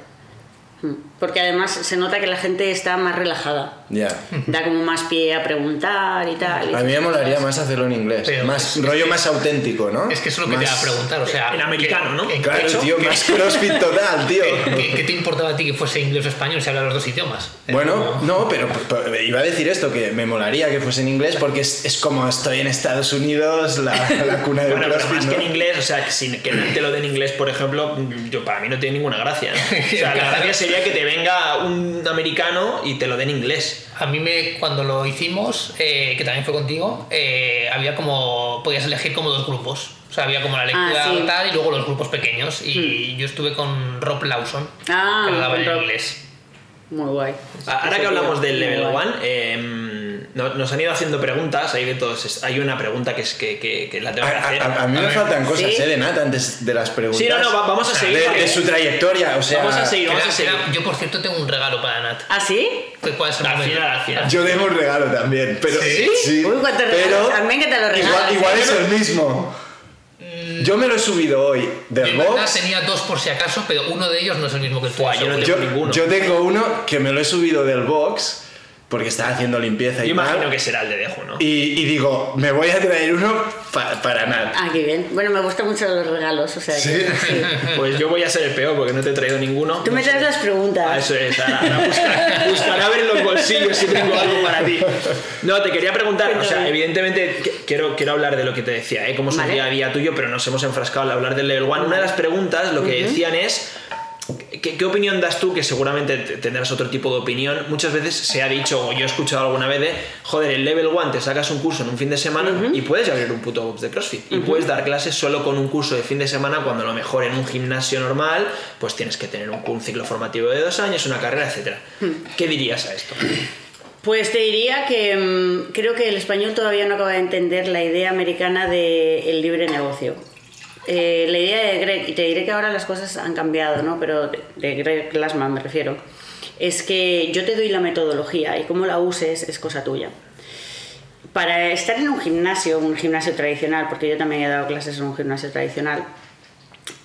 Mm. Porque además se nota que la gente está más relajada. Ya. Da como más pie a preguntar y tal. y A mí me molaría más hacerlo en inglés. Pero más es- rollo es que- más auténtico, ¿no? Es que eso es lo que te iba a Más- preguntar, o sea... En americano, ¿no? ¿qué- Claro, tío, qué- más crossfit total, tío. ¿Qué, qué- qué te importaba a ti que fuese inglés o español si hablas los dos idiomas? Bueno, como- no, pero, pero iba a decir esto, que me molaría que fuese en inglés porque es, es como estoy en Estados Unidos, la, la cuna del Bueno, pero crossfit, más ¿no? que en inglés, o sea, que, si, que te lo den en inglés, por ejemplo, yo para mí no tiene ninguna gracia. ¿no? O sea, la gracia sería que te venga un americano y te lo dé en inglés. A mí me, cuando lo hicimos, eh, que también fue contigo, eh, había como, podías elegir como dos grupos. O sea, había como la ah, lectura tal y luego los grupos pequeños. Y hmm. yo estuve con Rob Lawson, ah, que lo daba en inglés. Muy guay. Ahora que hablamos del Level 1, nos han ido haciendo preguntas, hay de todos. Hay una pregunta que es que, que, que la tengo que hacer. A, a, a mí me ver. faltan cosas, ¿Sí? eh, de Nata antes de las preguntas. Sí, no, no, vamos a seguir. De, de su trayectoria, o sea. Vamos a seguir, vamos a seguir. Yo, por cierto, tengo un regalo para Nat. ¿Ah, sí? Puede ser al final, al final. Yo tengo un regalo también, pero. ¿Sí? sí Uy, cuánto regalo. También que te lo regalo. Igual, igual ¿eh? es el mismo. Mm. Yo me lo he subido hoy del box. tenía dos por si acaso, pero uno de ellos no es el mismo que el tuyo. Yo, no tengo yo, ninguno. yo tengo uno que me lo he subido del box porque estaba haciendo limpieza Yo y tal. imagino que será el de Dejo, ¿no? Y, y digo, me voy a traer uno pa- para Nat. Ah, qué bien. Bueno, me gustan mucho los regalos, o sea que... ¿Sí? sí. Pues yo voy a ser el peor porque no te he traído ninguno. Tú me sé. traes las preguntas. Ah, eso es, ahora, ahora buscará, buscará ver en los bolsillos si tengo algo para ti. No, te quería preguntar, o sea, evidentemente qu- quiero, quiero hablar de lo que te decía, ¿eh? cómo es un Vale. día a día tuyo, pero nos hemos enfrascado al hablar del level 1. Una de las preguntas, lo que decían es, ¿qué, qué opinión das tú? Que seguramente te- tendrás otro tipo de opinión. Muchas veces se ha dicho, o yo he escuchado alguna vez de, joder, el level 1 te sacas un curso en un fin de semana y puedes abrir un puto box de CrossFit. Y puedes dar clases solo con un curso de fin de semana cuando a lo mejor en un gimnasio normal pues tienes que tener un, un ciclo formativo de dos años, una carrera, etc. ¿Qué dirías a esto? Pues te diría que mm, creo que el español todavía no acaba de entender la idea americana del libre negocio. Eh, la idea de Greg, y te diré que ahora las cosas han cambiado, ¿no? Pero de, de Greg Glassman me refiero, es que yo te doy la metodología y cómo la uses es cosa tuya. Para estar en un gimnasio, un gimnasio tradicional, porque yo también he dado clases en un gimnasio tradicional,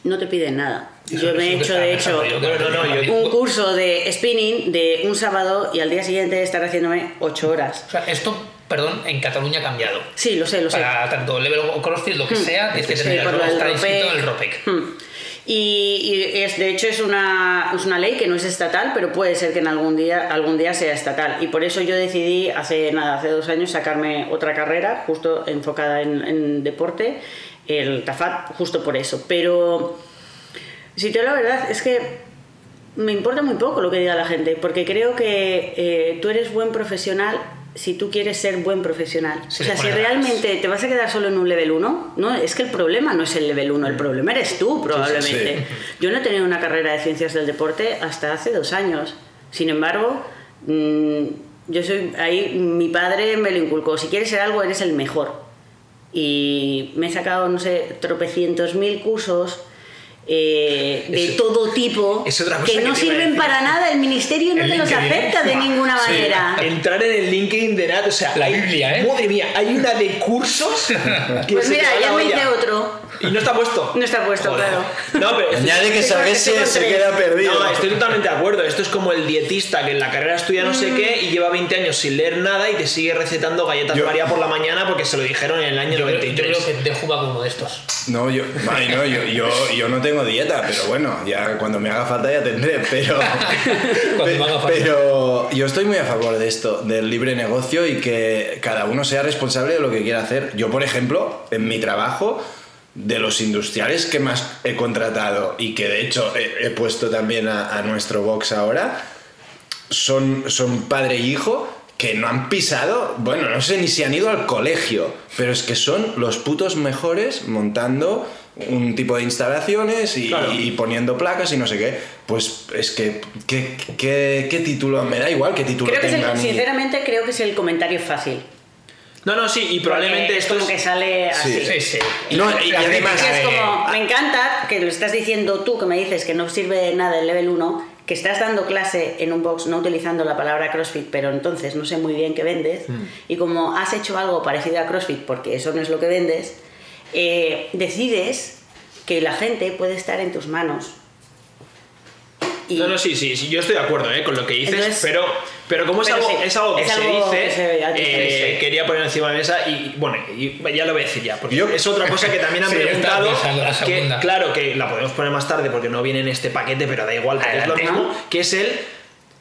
no te piden nada. Eso- Yo me he hecho, de hecho, pensando yo, que No, no, no, yo- un curso de spinning de un sábado y al día siguiente estar haciéndome ocho horas. O sea, esto, perdón, en Cataluña ha cambiado. Sí, lo sé, lo sé. Para tanto level o crossfit, lo que sea, tienes que Sí, el del está inscrito ROPEC. en el ROPEC. Hmm. Y, y es, de hecho es una, es una ley que no es estatal, pero puede ser que en algún día, algún día sea estatal. Y por eso yo decidí hace nada, hace dos años, sacarme otra carrera, justo enfocada en, en deporte, el TAFAT, justo por eso. Pero si te digo la verdad, es que me importa muy poco lo que diga la gente, porque creo que eh, tú eres buen profesional si tú quieres ser buen profesional. O sea, si ganas. realmente te vas a quedar solo en un level 1, no, es que el problema no es el level 1, el problema eres tú probablemente. sí. Yo no he tenido una carrera de ciencias del deporte hasta hace dos años. Sin embargo, mm, yo soy ahí, mi padre me lo inculcó, si quieres ser algo eres el mejor. Y me he sacado, no sé, tropecientos mil cursos. Eh, de todo tipo es otra cosa que que no sirven para nada el ministerio no El te los LinkedIn. acepta de ninguna Sí. manera Entrar en el LinkedIn de Nat, o sea, La Biblia, ¿eh? Madre mía, hay una de cursos que pues mira ya me hice otro Y no está puesto. No está puesto, Joder. claro. No, pero Añade que sabes si se queda perdido. No, estoy totalmente de acuerdo. Esto es como el dietista que en la carrera estudia no sé qué y lleva 20 años sin leer nada y te sigue recetando galletas Yo- María por la mañana porque se lo dijeron en el año Yo, creo- yo 93. creo que Deju va como de estos. No, yo, ay, no, yo, yo, yo no tengo dieta, pero bueno, ya cuando me haga falta ya tendré, pero, Cuando me haga falta. pero yo estoy muy a favor de esto, del libre negocio y que cada uno sea responsable de lo que quiera hacer. Yo, por ejemplo, en mi trabajo, de los industriales que más he contratado y que de hecho he, he puesto también a, a nuestro box ahora, son, son padre y hijo que no han pisado, bueno, no sé ni si han ido al colegio, pero es que son los putos mejores montando un tipo de instalaciones y, Claro. y poniendo placas y no sé qué. Pues es que, ¿qué, qué, qué título? Me da igual qué título Creo que es el- tengan. y- sinceramente creo que es el comentario fácil. No, no, sí, y probablemente esto como es... que sale así. Sí, sí. No, y- y además- Es como, me encanta que lo estás diciendo tú, que me dices que no sirve de nada el level 1, que estás dando clase en un box no utilizando la palabra CrossFit, pero entonces no sé muy bien qué vendes, Hmm. y como has hecho algo parecido a CrossFit, porque eso no es lo que vendes, eh, decides que la gente puede estar en tus manos. Y- No, no, sí, sí, sí, yo estoy de acuerdo ¿eh? con lo que dices, Entonces- pero, pero como es, pero algo, sí, es algo que es se algo dice, que se- eh, quería poner encima de la mesa y bueno, y ya lo voy a decir ya, porque Yo- es otra cosa que también han Sí, preguntado, que claro que la podemos poner más tarde porque no viene en este paquete, pero da igual, porque es lo mismo, que es el,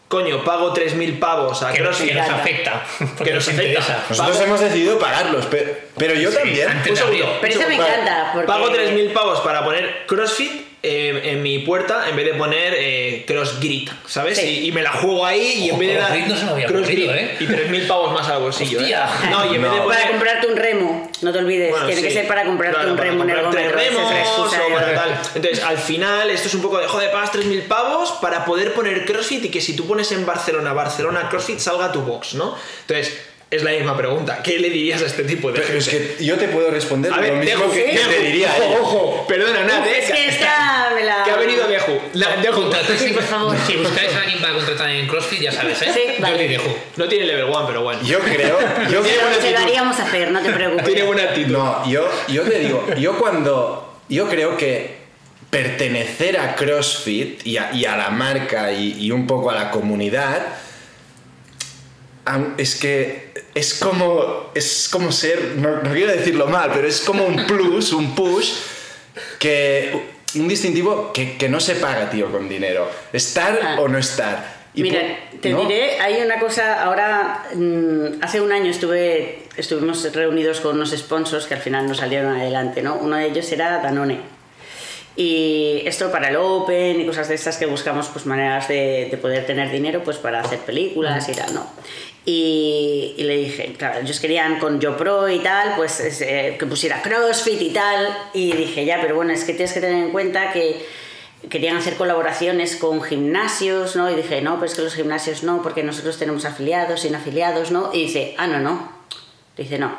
coño, pago 3.000 pavos a que, nos, CrossFit. que nos afecta. Que nos afecta. Nosotros Pago- hemos decidido pagarlos, pero, pero yo Sí, también. Un segundo. Pero eso me encanta, porque... Pago 3.000 pavos para poner CrossFit eh, en mi puerta en vez de poner eh, CrossGrit, ¿sabes? Sí. Y, y me la juego ahí y en vez de dar no se me había ¿eh? y 3.000 pavos más al bolsillo, ¿eh? Hostia. No, y en vez de poner... Para comprarte un remo, no te olvides, Bueno, tiene que ser para comprarte Claro, un para remo, un comprarte ergómetro, esa es la remos excusa o de- para tal. Entonces, al final, esto es un poco de, joder, pagas 3.000 pavos para poder poner CrossFit y que si tú pones en Barcelona, Barcelona CrossFit, salga a tu box, ¿no? Entonces, es la misma pregunta. ¿Qué le dirías a este tipo de Pero es gente? que yo te puedo responder A ver, lo mismo Deju, que, que Deju, te diría ojo, ella. ojo, perdona, nada, Es que esta me la... que ha venido Deju. La, Deju. Sí, por favor. Si buscáis a alguien para contratar en CrossFit, ya sabes, ¿eh? Sí, vale. te dejo. No tiene level 1, pero bueno. Yo creo, yo Te lo actitud. haríamos hacer, no te preocupes. Tiene buena actitud. No, yo, yo te digo, yo cuando. Yo creo que pertenecer a CrossFit y a, y a la marca y, y un poco a la comunidad. Es que es como. Es como ser. No, no quiero decirlo mal, pero es como un plus, un push. Que. Un distintivo que, que no se paga, tío, con dinero. Estar Ah. o no estar. Y Mira, te ¿no? diré, hay una cosa, ahora, mm, hace un año estuve, estuvimos reunidos con unos sponsors que al final no salieron adelante, ¿no? Uno de ellos era Danone. Y esto para el Open y cosas de estas que buscamos, pues maneras de, de poder tener dinero, pues para hacer películas y tal, ¿no? Y, le dije, claro, ellos querían con YoPro y tal, pues es, eh, que pusiera CrossFit y tal. Y dije, ya, pero bueno, es que tienes que tener en cuenta que querían hacer colaboraciones con gimnasios, ¿no? Y dije, no, pero es que los gimnasios no, porque nosotros tenemos afiliados, sin afiliados, ¿no? Y dice, ah, no, no. Dice, no,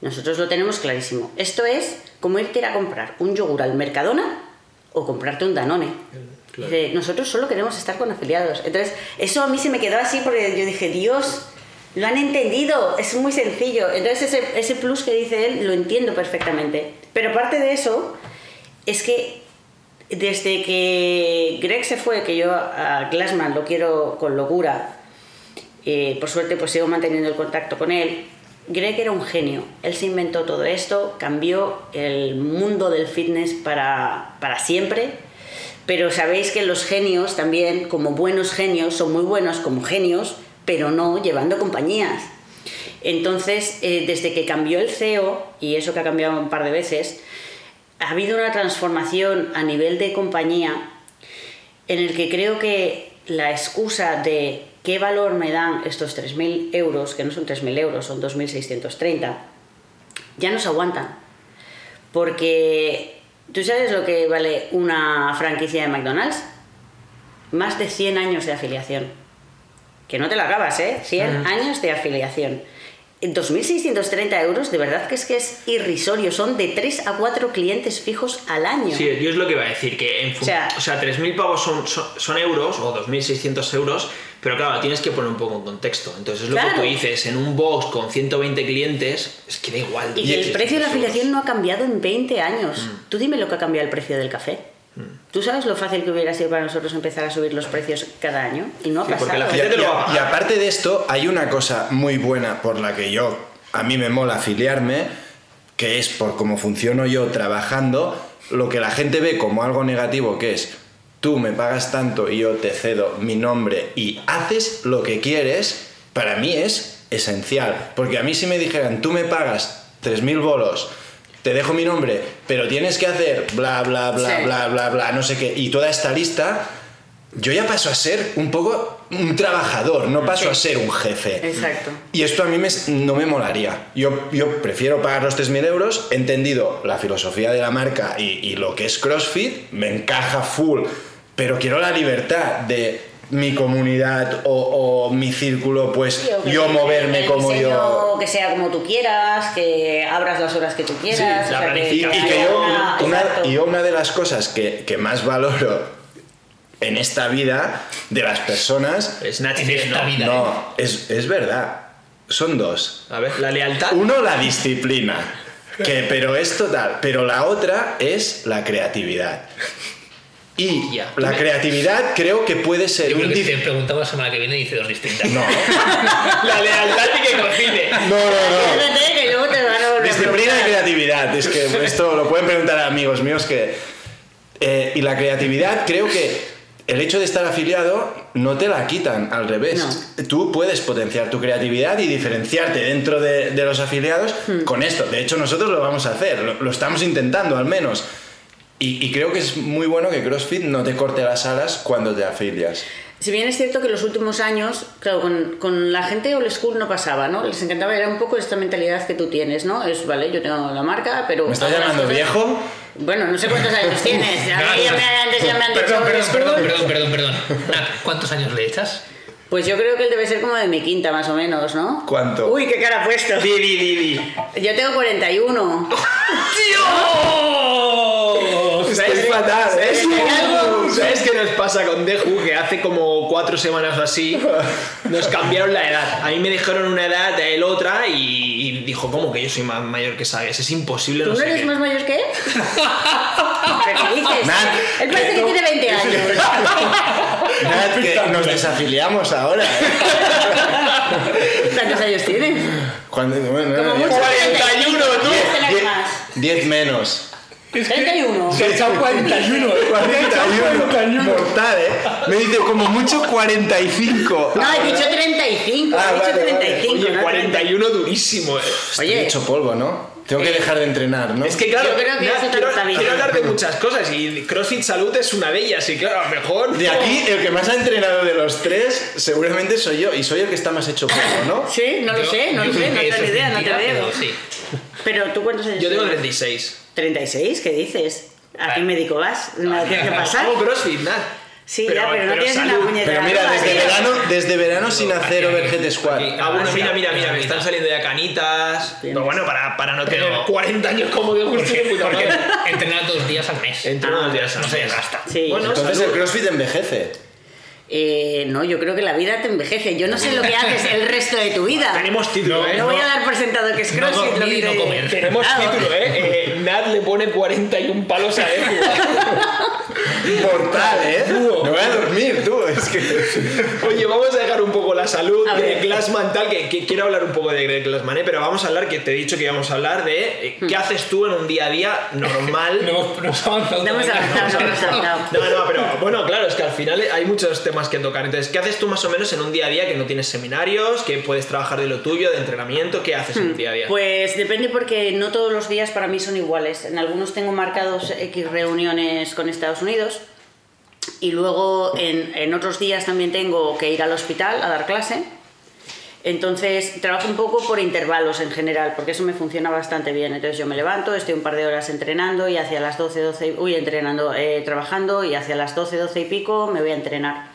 nosotros lo tenemos clarísimo. Esto es como irte a ir a comprar un yogur al Mercadona o comprarte un Danone. Dice, nosotros solo queremos estar con afiliados. Entonces, eso a mí se me quedó así porque yo dije, Dios, lo han entendido, es muy sencillo. Entonces, ese, ese plus que dice él lo entiendo perfectamente. Pero aparte de eso, es que desde que Greg se fue, que yo a Glassman lo quiero con locura, eh, por suerte pues sigo manteniendo el contacto con él. Greg era un genio, él se inventó todo esto, cambió el mundo del fitness para, para siempre, pero sabéis que los genios también, como buenos genios, son muy buenos como genios, pero no llevando compañías. Entonces, eh, desde que cambió el CEO, y eso que ha cambiado un par de veces, ha habido una transformación a nivel de compañía en el que creo que la excusa de qué valor me dan estos 3.000 euros, que no son 3.000 euros, son 2.630, ya no se aguantan. Porque tú sabes lo que vale una franquicia de McDonald's? Más de 100 años de afiliación. Que no te la acabas, ¿eh? 100 años de afiliación. 2.630 euros, de verdad que es que es irrisorio. Son de 3 a 4 clientes fijos al año. Sí, yo es lo que iba a decir, que en O sea- o sea, 3.000 pavos son, son, son euros o 2.600 euros, Pero claro, tienes que poner un poco en contexto. Entonces es lo que tú dices, en un box con 120 clientes, es que da igual. Y el precio de la afiliación no ha cambiado en 20 años. Mm. Tú dime lo que ha cambiado el precio del café. ¿Tú sabes lo fácil que hubiera sido para nosotros empezar a subir los precios cada año? Y no ha Sí, porque pasado. la Y, gente te lo y- va a pagar. y aparte de esto, hay una cosa muy buena por la que yo, a mí me mola afiliarme, que es por cómo funciono yo trabajando, lo que la gente ve como algo negativo, que es tú me pagas tanto y yo te cedo mi nombre y haces lo que quieres, para mí es esencial. Porque a mí si me dijeran, tú me pagas 3.000 bolos, te dejo mi nombre, pero tienes que hacer bla, bla, bla, Sí. bla, bla, bla, no sé qué, y toda esta lista, yo ya paso a ser un poco un trabajador, no paso Sí. a ser un jefe. Exacto. Y esto a mí me- no me molaría. Yo, yo prefiero pagar los 3.000 euros, he entendido la filosofía de la marca y, y lo que es CrossFit, me encaja full, pero quiero la libertad de mi comunidad o, o mi círculo, pues que yo moverme como yo. Que sea como tú quieras, que abras las horas que tú quieras. Sí, la o sea, que- Y, y planificación. que yo, una, exacto. y yo una de las cosas que, que más valoro en esta vida de las personas, Es En esta ¿no? vida. no, es, es verdad, son dos. A ver, la lealtad. Uno, la disciplina, que, pero es total. Pero la otra es la creatividad. Y Ya. la creatividad creo que puede ser Yo creo un... que dif- si te preguntamos la semana que viene dice dos distintas. No, La lealtad y que cocine. no, no, no. Espérate, que luego te van a volver a Disciplina y creatividad. Es que esto lo pueden preguntar a amigos míos que... eh, y la creatividad creo que el hecho de estar afiliado no te la quitan, al revés. Tú puedes potenciar tu creatividad y diferenciarte dentro de, de los afiliados con esto. De hecho, nosotros lo vamos a hacer, lo, lo estamos intentando al menos. Y, y creo que es muy bueno que CrossFit no te corte las alas cuando te afilias. Si bien es cierto que los últimos años, claro, con, con la gente old school no pasaba, ¿no? Les encantaba, era un poco esta mentalidad que tú tienes, ¿no? Es, vale, yo tengo la marca, pero... ¿Me estás llamando cosas- viejo? Bueno, no sé cuántos años tienes. A mí ya me- antes ya me han dicho Perdón, perdón, perdón, perdón, perdón. Nat, ¿cuántos años le echas? Pues yo creo que él debe ser como de mi quinta, más o menos, ¿no? ¿Cuánto? Uy, qué cara ha puesto. Di, di, di, di. Yo tengo 41. ¿Sabes, fatal, ¿sabes, ¿eh? qué- ¿Sabes qué nos pasa con Deju? Que hace como cuatro semanas o así nos cambiaron la edad. A mí me dijeron una edad, a él otra y, y dijo, ¿cómo que yo soy más mayor que sabes? Es imposible, ¿Tú no no sé eres qué. más mayor que él? ¿Pero qué dices? Nat, él parece que tiene 20 años. Nat, que nos desafiliamos ahora. ¿eh? ¿Cuántos años tienes? Cuando, bueno, Como yo- mucho 41, tú. Debes tener Diez- más. diez menos. 31. Se ha echado 41. 41. Mortal, ¿eh? Me dice como mucho 45. No, he dicho 35. Ah, he dicho vale, vale. 35. Oye, no 41 durísimo, eh. Oye. hecho polvo, ¿no? Tengo que dejar de entrenar, ¿no? Es que claro, Yo creo que te quiero, hablar de muchas cosas y CrossFit Salud es una de ellas y claro, a lo mejor... De aquí, el que más ha entrenado de los tres, seguramente soy yo. Y soy el que está más hecho polvo, ¿no? Sí, no lo Yo- sé, no lo sé, no tengo idea, no te veo. pero sí. Pero tú cuántos años Yo tengo tienes? 36. 36, ¿qué dices? ¿A qué médico vas? ¿Me tienes que pasar? Hago CrossFit, Nat. Sí, ya, pero no tienes una salud. puñetera Pero mira, desde tío. verano, desde verano sin hacer overhead squat. Aquí, ah, bueno, Ah, mira, mira, mira, me están saliendo ya canitas. Pero bueno, para, para no Pero- tener 40 años como de gusto de Porque, puta madre. entrenar dos días al mes. Entreno dos días al No se mes. desgasta. Sí. Bueno, Entonces salud. el CrossFit envejece. Eh, no, yo creo que la vida te envejece. Yo no sé lo que haces el resto de tu vida. Tenemos título, ¿eh? No voy a dar por sentado que es No CrossFit. lo que no te- comer. Tenemos Claro. título, ¿eh? eh Nat le pone 41 palos a él. Mortal, ¿eh? No voy a dormir, tú. Es que... Oye, vamos a dejar un poco la salud A de ver. Glassman tal, que, que quiero hablar un poco de, de Glassman, ¿eh? pero vamos a hablar, que te he dicho que íbamos a hablar de eh, qué haces tú en un día a día normal. No no avanzado. No hemos avanzado, no hemos avanzado. No, no, pero bueno, claro, es que al final hay muchos temas que tocar. Entonces, ¿qué haces tú más o menos en un día a día que no tienes seminarios, que puedes trabajar de lo tuyo, de entrenamiento? ¿Qué haces en un día a día? Pues depende porque no todos los días para mí son iguales. En algunos tengo marcados X reuniones con Estados Unidos y luego en, otros días también tengo que ir al hospital a dar clase. Entonces trabajo un poco por intervalos en general, porque eso me funciona bastante bien. Entonces yo me levanto, estoy un par de horas entrenando y hacia las 12, 12, y- uy, entrenando, eh, trabajando y hacia las 12, 12 y pico me voy a entrenar.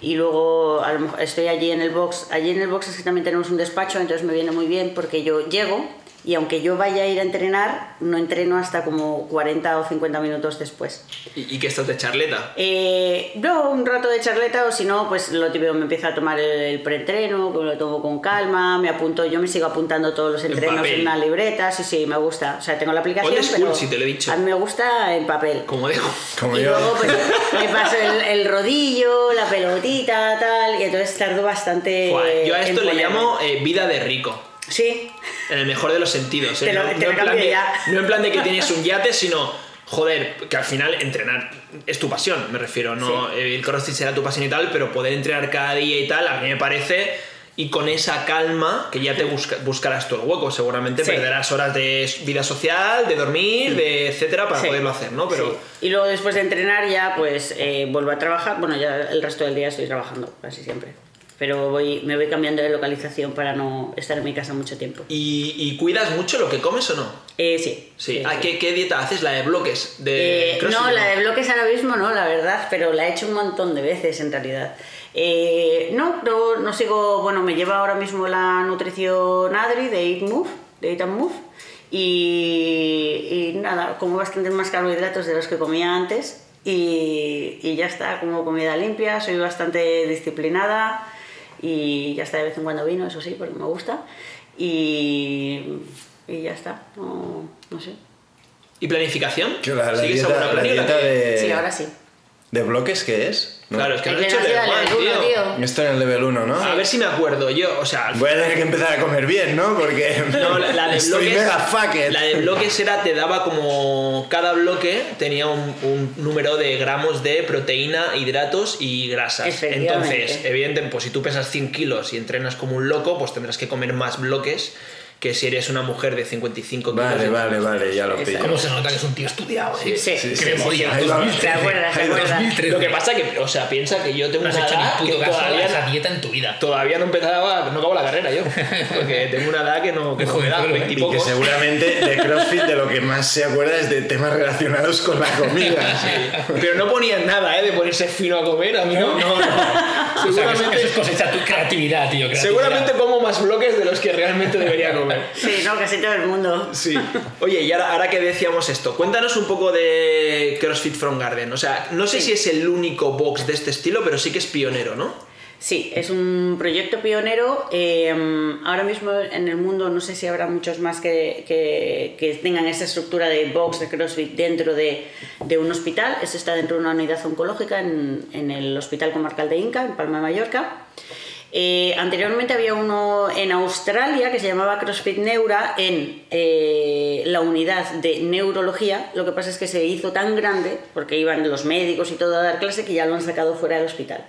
Y luego estoy allí en el box. Allí en el box es también tenemos un despacho, entonces me viene muy bien porque yo llego Y aunque yo vaya a ir a entrenar, no entreno hasta como 40 o 50 minutos después. ¿Y, y qué estás de charleta? Eh, no, un rato de charleta o si no, pues lo típico, me empiezo a tomar el, el preentreno, lo tomo con calma, me apunto, yo me sigo apuntando todos los En entrenos papel. en una libreta, sí, sí, me gusta. O sea, tengo la aplicación, Old school, pero si te lo he dicho. a mí me gusta en papel. Como dejo. Como y yo. luego pues me paso el, el rodillo, la pelotita, tal, y entonces tardo bastante. Buah, yo a esto le llamo eh, vida de rico. Sí, En el mejor de los sentidos. ¿eh? Te lo- no, te no lo en plan de, ya. no en plan de que tienes un yate, sino, joder, que al final entrenar es tu pasión, me refiero. no Eh, El crossfit será tu pasión y tal, pero poder entrenar cada día y tal, a mí me parece. Y con esa calma, que ya te busca- buscarás tú el hueco. Seguramente Sí. perderás horas de vida social, de dormir, de etcétera, para Sí, poderlo hacer, ¿no? Pero sí. Y luego después de entrenar ya pues eh, vuelvo a trabajar. Bueno, ya el resto del día estoy trabajando, casi siempre. Pero voy, me voy cambiando de localización para no estar en mi casa mucho tiempo. ¿Y, y cuidas mucho lo que comes o no? Eh, sí. Sí. Ah, ¿qué, qué dieta haces? ¿La de bloques? De Eh, no, la de bloques ahora mismo no, la verdad, pero la he hecho un montón de veces en realidad. Eh, no, no, no sigo, bueno, me lleva ahora mismo la nutrición Adri de Eat Move, de Eat and Move, y, y nada, como bastantes más carbohidratos de los que comía antes, y, y ya está, como comida limpia, soy bastante disciplinada, y ya está de vez en cuando vino, eso sí, porque me gusta, y, y ya está, no, no sé. ¿Y planificación? Que la, la ¿Sigues dieta, alguna la planilla? dieta de, Sí, ahora sí. De bloques, ¿qué es? ¿No? Claro, es que has que hecho lleva level el one, uno, tío. tío. Esto en el level 1, ¿no? A ver si me acuerdo. Yo, o sea, Voy a tener que empezar a comer bien, ¿no? Porque no, la, la de estoy bloques. mega fucked. La de bloques era, te daba como. Cada bloque tenía un, un número de gramos de proteína, hidratos y grasas. Efectivamente. Entonces, evidentemente, pues si tú pesas 100 kilos y entrenas como un loco, pues tendrás que comer más bloques que si eres una mujer de 55 kilos. Vale, vale, vale, ya lo pillo. ¿Cómo se nota que es un tío estudiado? eh? Sí, sí, Que sí, sí. Ahí va. 2013. ¿Te acuerdas, te Ahí, acuerdas? 2013. Lo que pasa que, o sea, piensa que yo tengo No has una hecho ni edad que caso a esa todavía, dieta en tu vida. todavía no empezaba, no acabo la carrera yo. Porque tengo una edad que no, que no me da, Joder, 20 y Y que seguramente de CrossFit de lo que más se acuerda es de temas relacionados con la comida. Pero no ponían nada, ¿eh? De ponerse fino a comer, a mí no. no, no. O sea, eso, Seguramente, eso es cosecha tu creatividad, tío. creatividad. seguramente como más bloques de los que realmente debería comer. Sí, no, casi todo el mundo. Sí. Oye, y ahora, ahora que decíamos esto, cuéntanos un poco de CrossFit From Garden. O sea, no sé Sí. si es el único box de este estilo, pero sí que es pionero, ¿no? Sí, es un proyecto pionero. eh, ahora mismo en el mundo no sé si habrá muchos más que, que- que tengan esa estructura de box de CrossFit dentro de, de un hospital. Eso está dentro de una unidad oncológica en, en el Hospital Comarcal de Inca, en Palma de Mallorca. Eh, anteriormente había uno en Australia que se llamaba CrossFit Neura en eh, la unidad de neurología. Lo que pasa es que se hizo tan grande, porque iban los médicos y todo a dar clase, que ya lo han sacado fuera del hospital.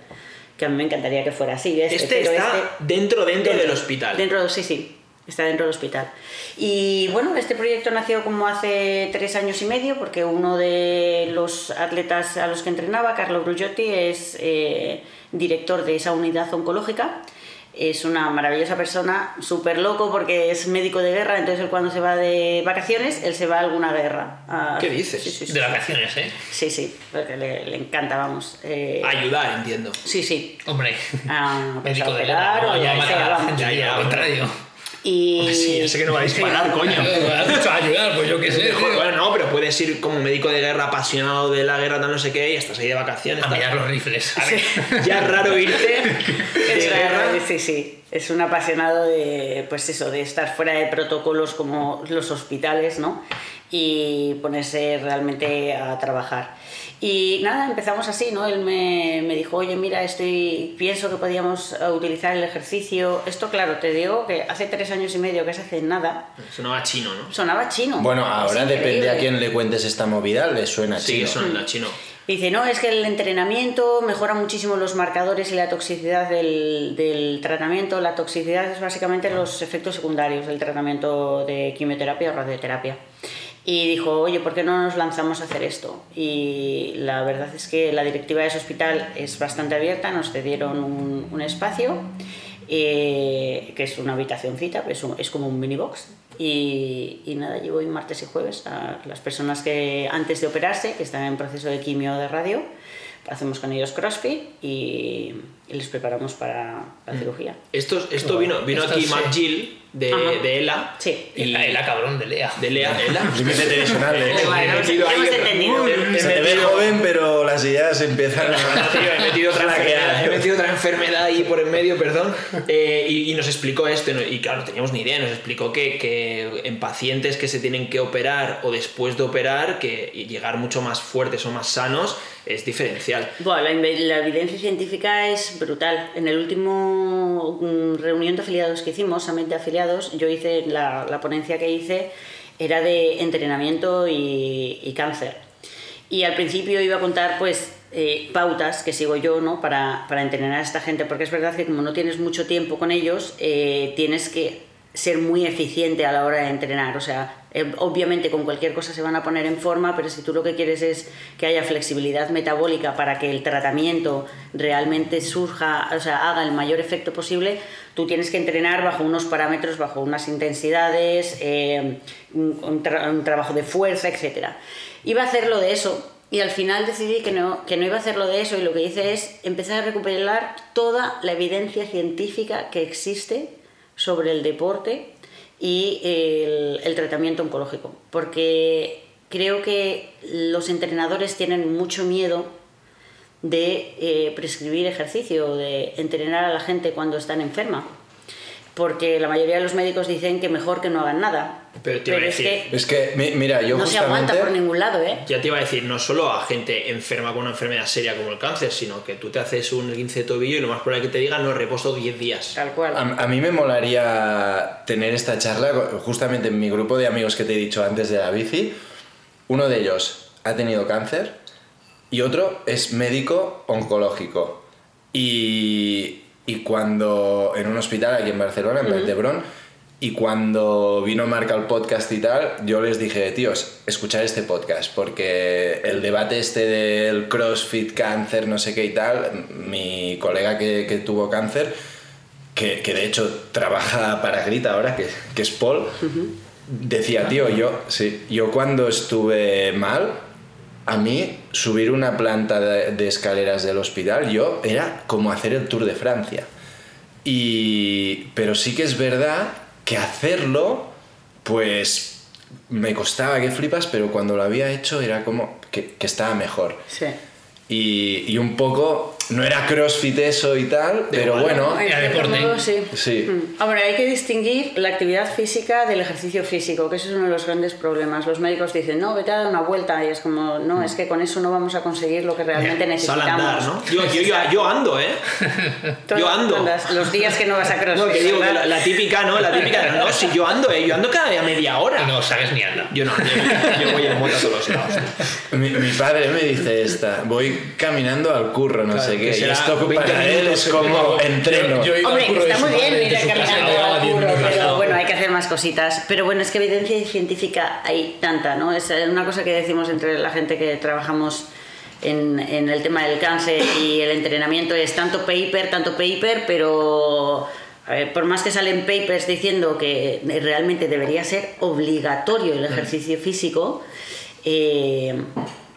Que a mí me encantaría que fuera así. Este, Este está este- dentro, dentro, del hospital. Dentro, sí, sí. Está dentro del hospital. Y bueno, este proyecto nació como hace tres años y medio, porque uno de los atletas a los que entrenaba, Carlo Brugliotti, es eh, director de esa unidad oncológica. Es una maravillosa persona, súper loco porque es médico de guerra, entonces él cuando se va de vacaciones, él se va a alguna guerra. a- ¿Qué dices? Sí, sí, sí. De vacaciones, ¿eh? Sí, sí, porque le, le encanta, vamos. eh, Ayudar, entiendo. Sí, sí. Hombre. a, pues, Médico a de guerra, o ya a la gente, Ya, contrario. Y... Sí, ya sé que no va a disparar, coño. Has dicho ayudar, pues yo qué sé. Bueno, no, pero puedes ir como médico de guerra apasionado de la guerra, tal no sé qué, y estás ahí de vacaciones. A mirar los rifles. A ver. Ya es raro irte de guerra. sí, sí. Es un apasionado de, pues eso, de estar fuera de protocolos como los hospitales, ¿no? Y ponerse realmente a trabajar. Y nada, empezamos así, ¿no? Él me, me dijo, oye, mira, estoy, pienso que podíamos eh, utilizar el ejercicio. Esto, claro, te digo que hace tres años y medio que se hace nada, Sonaba chino, ¿no? sonaba chino. Bueno, Es ahora depende increíble. a quién le cuentes esta movida, le suena Sí, chino. que suena chino. Dice, no, es que el entrenamiento mejora muchísimo los marcadores y la toxicidad del, del tratamiento. La toxicidad es básicamente los efectos secundarios del tratamiento de quimioterapia o radioterapia. Y dijo, oye, ¿por qué no nos lanzamos a hacer esto? Y la verdad es que la directiva de ese hospital es bastante abierta, nos cedieron un, un espacio, eh, que es una habitacióncita, es, un- es como un mini box. Y, nada, llevo hoy martes y jueves a las personas que antes de operarse, que están en proceso de quimio de radio, hacemos con ellos CrossFit y, y les preparamos para la Mm. cirugía. Esto, esto vino, vino Esto aquí sí. Matt Gill de, de ELA. Sí. Y La, la cabrón de Lea. de Lea, ELA. Límite tensional, ¿eh? Hemos- entendido. Se te ve joven, pero las ideas empiezan a... tío, he metido otra enfermedad, he metido otra enfermedad ahí por en medio, perdón. Eh, y, y nos explicó esto, y claro, no teníamos ni idea, nos explicó que, que en pacientes que se tienen que operar o después de operar, que llegar mucho más fuertes o más sanos es diferencial. Bueno, la, la evidencia científica es brutal. En el último mm, reunión de afiliados que hicimos, Summit de afiliados, yo hice la, la ponencia que hice era de entrenamiento y, cáncer. Y al principio iba a contar pues eh, pautas que sigo yo ¿no? para, para entrenar a esta gente, porque es verdad que como no tienes mucho tiempo con ellos, eh, tienes que ser muy eficiente a la hora de entrenar. O sea, eh, obviamente con cualquier cosa se van a poner en forma, pero si tú lo que quieres es que haya flexibilidad metabólica para que el tratamiento realmente surja, o sea, haga el mayor efecto posible, tú tienes que entrenar bajo unos parámetros, bajo unas intensidades, eh, un, un tra- un trabajo de fuerza, etc. Iba a hacerlo de eso. Y al final decidí que no, que no iba a hacerlo de eso y lo que hice es empezar a recuperar toda la evidencia científica que existe sobre el deporte y el, tratamiento oncológico, porque creo que los entrenadores tienen mucho miedo de eh, prescribir ejercicio, de entrenar a la gente cuando están enferma, porque la mayoría de los médicos dicen que mejor que no hagan nada. Pero te iba a es decir, que Es que, mi- mira, yo no se aguanta por ningún lado, ¿eh? Ya te iba a decir, no solo a gente enferma con una enfermedad seria como el cáncer, sino que tú te haces un 15 de tobillo y lo más probable que te digan no reposo 10 días. Tal cual. A, a mí me molaría tener esta charla justamente en mi grupo de amigos que te he dicho antes de la bici. Uno de ellos ha tenido cáncer y otro es médico oncológico. Y, y cuando en un hospital aquí en Barcelona, en Valldebrón, y cuando vino Marca al podcast y tal, yo les dije, tíos, escuchar este podcast, porque el debate este del CrossFit, cáncer, no sé qué y tal, mi colega que, que tuvo cáncer, que, que de hecho trabaja para Grita ahora, que, que es Paul, decía, tío, yo, sí, yo cuando estuve mal, a mí subir una planta de, de escaleras del hospital, yo era como hacer el Tour de Francia. Y, pero sí que es verdad que hacerlo, pues me costaba que flipas, pero cuando lo había hecho era como que, que estaba mejor. Sí. Y, y un poco, no era crossfit eso y tal, pero igual. bueno, En Era deporte. modo, sí. sí. Mm. Ahora, hay que distinguir la actividad física del ejercicio físico, que ese es uno de los grandes problemas. Los médicos dicen, no, vete a dar una vuelta, y es como, no, es que con eso no vamos a conseguir lo que realmente a necesitamos. andar, ¿no? Yo, yo, yo, yo ando, ¿eh? Yo ando. andas Los días que no vas a crossfit. No, que digo la, la típica, ¿no? La típica, no, si yo ando, ¿eh? Yo ando cada día media hora. Y no sabes ni andar. Yo no, yo, yo voy en moto a todos los lados. Mi, mi padre me dice esta, voy caminando al curro, no Claro, sé que qué, y será esto 20 para él es como entreno. Yo al Hombre, está muy bien ir caminando al 10 curro, minutos pero bueno, hay que hacer más cositas. Pero bueno, es que evidencia científica hay tanta, ¿no? Es una cosa que decimos entre la gente que trabajamos en, en el tema del cáncer y el entrenamiento es tanto paper, tanto paper, pero a ver, por más que salen papers diciendo que realmente debería ser obligatorio el ejercicio físico, eh,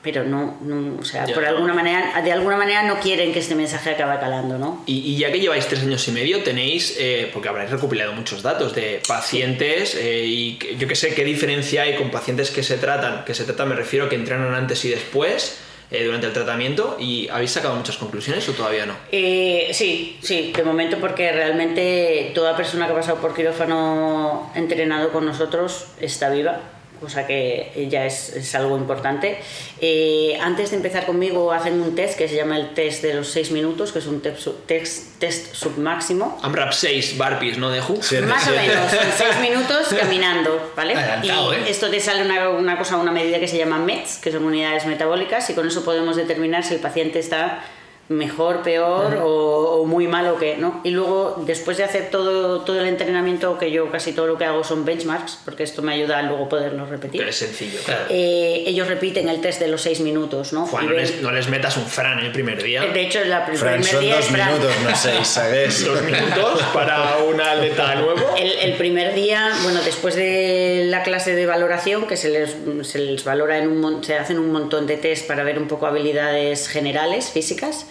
pero no, no, o sea, Ya. por alguna manera, de alguna manera no quieren que este mensaje acabe calando, ¿no? Y, y ya que lleváis tres años y medio, tenéis, eh, porque habréis recopilado muchos datos de pacientes eh, y yo que sé qué diferencia hay con pacientes que se tratan, que se tratan me refiero a que entrenan antes y después, eh, durante el tratamiento, y habéis sacado muchas conclusiones o todavía no? Eh, sí, sí, de momento porque realmente toda persona que ha pasado por quirófano entrenado con nosotros está viva, cosa que ya es, es algo importante. Eh, antes de empezar conmigo hacen un test que se llama el test de los 6 minutos, que es un test, test, test submáximo. AMRAP 6 barpees, ¿no, Deju? Siete, Más o menos, son 6 minutos caminando, ¿vale? Adelantado, y ¿eh? esto te sale una, una cosa, una medida que se llama METs, que son unidades metabólicas, y con eso podemos determinar si el paciente está mejor, peor o, o muy mal o qué, ¿no? Y luego, después de hacer todo, todo el entrenamiento, que yo casi todo lo que hago son benchmarks, porque esto me ayuda a luego poderlos repetir, Que es sencillo. Claro. eh, ellos repiten el test de los 6 minutos, ¿no? Juan, no, ven- les, no les metas un Fran el primer día. de hecho, la, el Fran, primer son día dos es Fran. minutos, no seis, ¿sabes? Dos minutos para un atleta nuevo. El, el primer día, bueno, después de la clase de valoración, que se les, se les valora en un mon- se hacen un montón de test para ver un poco habilidades generales, físicas,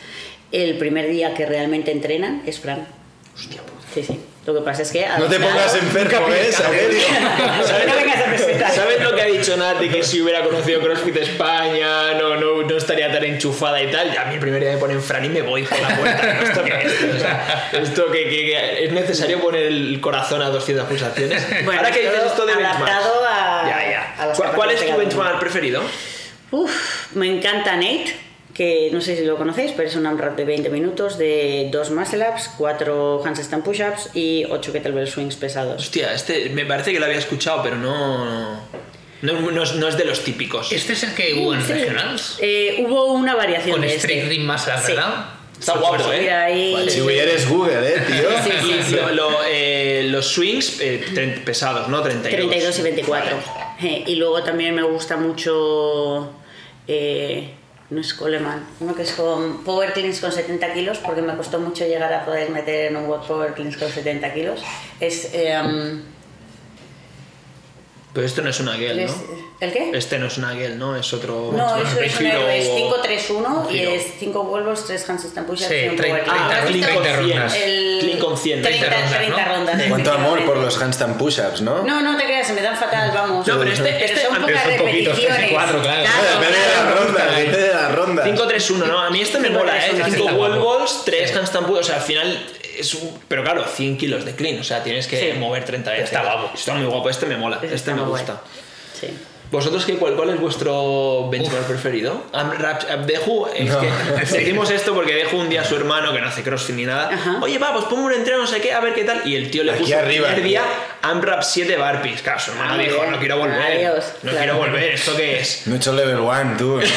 el primer día que realmente entrenan es Fran. Hostia Sí, sí. Lo que pasa es que... No te pongas enfermo, ¿eh? Saberio. no vengas a presentar. ¿Sabes lo que ha dicho Nati? Que si hubiera conocido CrossFit España no, no, no estaría tan enchufada y tal. Ya a mí el primer día me ponen Fran y me voy por la puerta. ¿no? ¿Esto qué es? O sea, esto que, que- que es necesario poner el corazón a 200 pulsaciones. Bueno, Ahora que dices esto de benchmarks. adaptado a- Ya, ya. a ¿Cuál, cuál es tu benchmark preferido? Uf, me encanta Nate, que no sé si lo conocéis, pero es un AMRAP de 20 minutos de 2 muscle ups, 4 handstand push-ups y 8 kettlebell swings pesados. Hostia, este me parece que lo había escuchado, pero no. No, no es, no es de los típicos. Este es el que hubo en Sí. Regionals. Eh, hubo una variación Con de Street este. Ring Muscle, Sí. ¿verdad? Está guapo, ¿eh? Ahí. Si eres Google, ¿eh, tío? Sí, sí, sí. lo- lo, eh, los swings eh, pesados, ¿no? 32. 32 y 24. Eh, y luego también me gusta mucho. eh, no es Coleman, uno que es con Power Cleans con 70 kilos, porque me costó mucho llegar a poder meter en un Power Cleans con 70 kilos. Es. eh, um, Pero esto no es una Gel, es- ¿no? ¿El qué? Este no es una Gel, ¿no? Es otro. No, es eso es un giro- es 5-3-1 y es 5 vuelvos, 3 handstand push-ups Sí, y un 30, power Ah, 30, clean clean. con 30 100. rondas. El Clean con 100. 30, 30 30 rondas, ¿no? rondas. ¿Cuánto amor por los handstand push-ups, no? No, no te creas, se me dan fatal, vamos. No, pero este- este- son pero pocas son poquitos, tres y repeticiones. cuatro, claro. Depende de la ronda, depende de la ronda. 5-3-1, ¿no? A mí este me 5-3-1, mola, ¿eh? sí. 5 Está wall balls, 3 handstand push. O sea, al final es un. Pero claro, 100 kilos de clean. O sea, tienes que Sí. mover 30 veces. Está guapo. Está muy guapo. Este me mola. Este está me gusta. Sí. ¿Vosotros qué, cuál, cuál es vuestro benchmark preferido? AMRAP, Deju, es que decimos esto porque Deju un día a su hermano que no hace crossfit ni nada. Ajá. Oye, va, pues pongo un entreno, no sé qué, a ver qué tal. Y el tío le Aquí puso arriba, el primer día. AMRAP 7 barpees. Claro, su hermano Ah, dijo, no quiero volver. Adiós, no claro. quiero volver, ¿esto qué es? No he hecho level 1, tú. ¿no?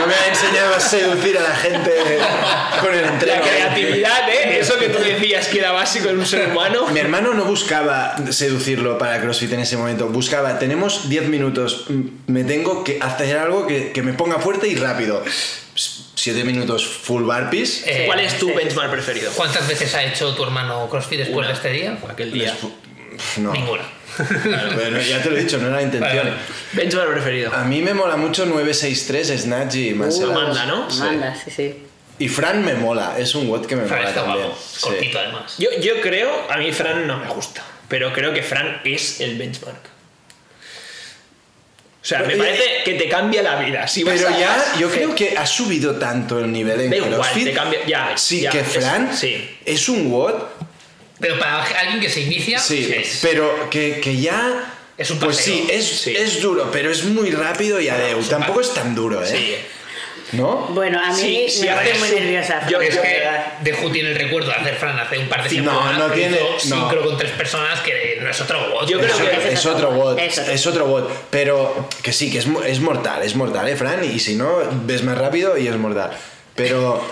No me ha enseñado a seducir a la gente con el La entreno. creatividad, ¿eh? Eso que tú decías que era básico en un ser humano. Mi hermano no buscaba seducirlo para CrossFit en ese momento. Buscaba, tenemos 10 minutos, m- me tengo que hacer algo que, que me ponga fuerte y rápido. 7 minutos full burpees. Eh, ¿Cuál es tu sí. benchmark preferido? ¿Cuántas veces ha hecho tu hermano CrossFit después Una. de este día? Aquel día. No. Ninguna. Claro, pero ya te lo he dicho, no era la intención. Vale, vale. Benchmark preferido. A mí me mola mucho 963 Snatch y Muscle Ups. Amanda, ¿no? Amanda, sí, sí. Y Fran me mola, es un WOD que me Fran mola está también. guapo. Sí. Cortito además. Yo, yo creo, a mí Fran no me gusta, pero creo que Fran es el benchmark. O sea, me parece que te cambia la vida. Si vas Pero a- ya, yo Sí. creo que ha subido tanto el nivel en Da igual, CrossFit. te cambia- ya, sí, ya, que es- Fran sí. es un WOD, Pero para alguien que se inicia, sí, es- pero que, que ya. Es un Pues paseo. sí es, Sí. es duro, pero es muy rápido y adeu. es Tampoco es tan duro, ¿eh? Sí. ¿No? Bueno, a mí Sí, sí, me pone muy sí. nerviosa. Yo- Fran, es que verdad. Deju tiene el recuerdo de hacer Fran hace un par de Sí, semanas. no, no tiene- no. sincro con tres personas que no es otro bot. Yo creo Es que- otro- Es otro WOD, Es otro. es otro WOD, pero que sí, que es mortal, es mortal, ¿eh, Fran? Y si no, ves más rápido y es mortal. Pero.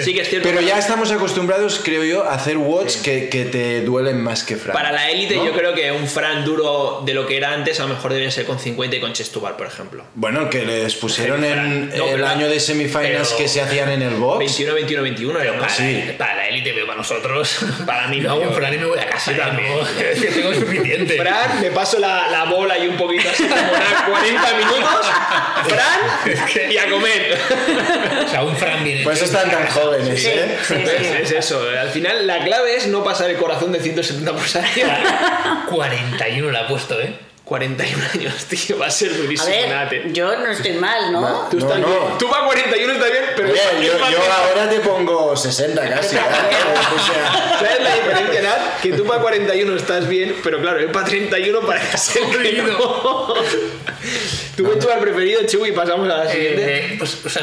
Sí que es cierto. pero ya estamos acostumbrados, creo yo, a hacer WODs que, que te duelen más que Fran. Para la élite, ¿no? yo creo que un Fran duro de lo que era antes, a lo mejor debería ser con 50 y con chest to bar, por ejemplo. Bueno, que les pusieron en No, el año de semifinals pero- que se hacían en el box. 21, 21, 21. Pero para, Sí. para la élite, pero para nosotros. Para mí no. no, hago un yo- Fran y me voy a casa. También. que tengo suficiente. Fran, me paso la, la bola y un poquito así como unas 40 minutos. Fran, y a comer. O sea, un Fran viene. Pues están tan jóvenes, Sí, ¿eh? sí, Es, sí. es eso. Al final, la clave es no pasar el corazón de 170 pulsaciones. 41 le ha puesto, ¿eh? 41 años, tío. Va a ser A durísimo. ver, Nate. yo no estoy mal, ¿no? Tú, No, estás no. bien. Tú para 41 está bien, pero Oye, yo, yo ahora te pongo 60 casi. ¿eh? O sea, ¿Sabes la diferencia, Nat? Que tú para 41 estás bien, pero claro, él para 31 parece ser que no. Tu benchmark preferido, Chu, y pasamos a la siguiente. Eh, pues, o sea,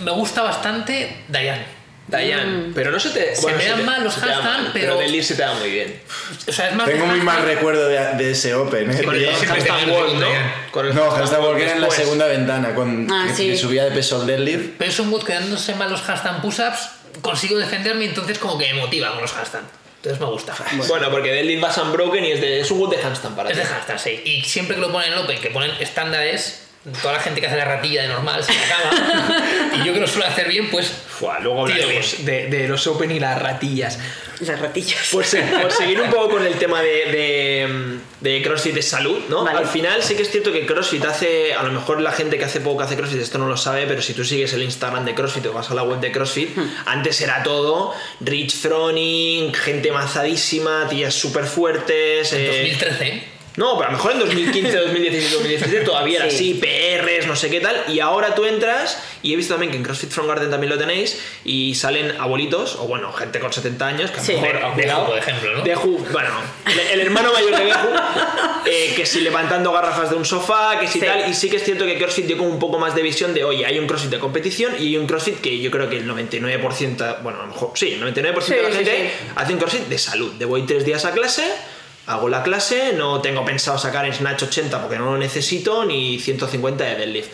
me gusta bastante Dayan. Dayan, pero no se te. Se me dan te- mal los mal, pero- Pero Delir se te da muy bien. O sea, es más. tengo muy mal recuerdo de, de ese Open, ¿eh? Con el wall, con ¿no? Con el No, wall Walker era en la segunda ventana, con, Ah, que, sí. que subía de peso el deadlift. Pero es un bot que dándose mal los handstand push-ups, consigo defenderme y entonces como que me motiva con los handstand. Entonces me gusta. Bueno, porque Deadlift vas unbroken y es, de, es un wood de handstand para Es ti. de handstand, sí. Y siempre que lo ponen en Open, que ponen estándares, toda la gente que hace la ratilla de normal se acaba. y yo que lo suelo hacer bien, pues. Fua, luego hablaremos de, de los Open y las ratillas. Las ratillas. Por, se- por seguir un poco con el tema de, de, de CrossFit de salud, ¿no? Vale. Al final sí que es cierto que CrossFit hace, a lo mejor la gente que hace poco que hace CrossFit esto no lo sabe, pero si tú sigues el Instagram de CrossFit o vas a la web de CrossFit, Hmm. antes era todo Rich Froning, gente mazadísima, tías súper fuertes. En eh, 2013, ¿eh? No, pero a lo mejor en 2015, 2016, 2017 todavía era Sí. así, PRs, no sé qué tal. Y ahora tú entras, y he visto también que en CrossFit From Garden también lo tenéis, y salen abuelitos, o bueno, gente con 70 años, que a lo Sí. mejor, Deju, cuidado, por ejemplo, ¿no? Deju, bueno, el hermano mayor de Deju, eh, que si levantando garrafas de un sofá, que si Sí. tal. Y sí que es cierto que CrossFit dio como un poco más de visión de, oye, hay un CrossFit de competición y hay un CrossFit que yo creo que el 99%, bueno, a lo mejor, sí, el 99% de la gente sí. hace un CrossFit de salud. De voy tres días a clase, hago la clase, no tengo pensado sacar en Snatch 80 porque no lo necesito, ni 150 de deadlift.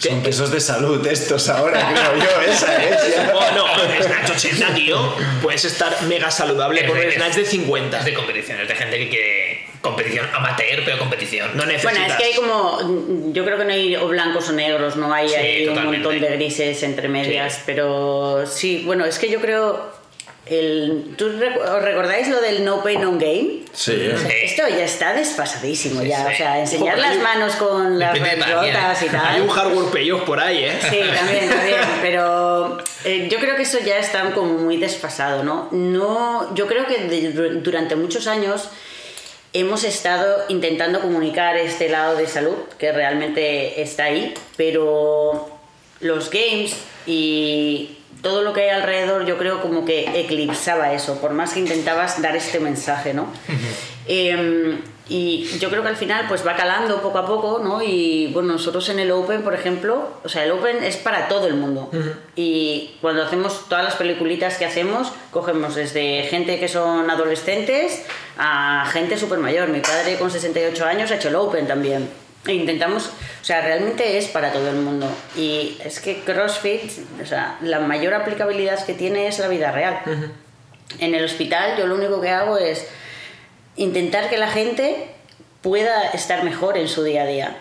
¿Qué? Son pesos de salud estos ahora, creo yo, esa es. Oh, no, Snatch 80, tío. Puedes estar mega saludable con un Snatch de 50. Es de competición, es de gente que quiere competición amateur, pero competición. No necesitas. Bueno, es que hay como. Yo creo que no hay o blancos o negros, no hay Sí, ahí un montón de grises entre medias. Sí. Pero sí, bueno, es que yo creo. El, ¿tú ¿Os recordáis lo del no pain no gain? Sí, O sea, Sí. Esto ya está desfasadísimo Sí, ya. sí. O sea, enseñar Joder, las manos con las quién, rotas y ¿eh? tal. Hay un hardware payoff por ahí, ¿eh? Sí, también, también, pero eh, yo creo que eso ya está como muy desfasado, ¿no? No, yo creo que de- durante muchos años hemos estado intentando comunicar este lado de salud que realmente está ahí, pero los games y todo lo que hay alrededor yo creo como que eclipsaba eso, por más que intentabas dar este mensaje, ¿no? Em, y yo creo que al final pues va calando poco a poco, ¿no? Y bueno, nosotros en el Open, por ejemplo, o sea, el Open es para todo el mundo. Y cuando hacemos todas las peliculitas que hacemos, cogemos desde gente que son adolescentes a gente súper mayor. Mi padre con 68 años ha hecho el Open también. E intentamos, o sea, realmente es para todo el mundo. Y es que CrossFit, o sea, la mayor aplicabilidad que tiene es la vida real. En el hospital yo lo único que hago es intentar que la gente pueda estar mejor en su día a día.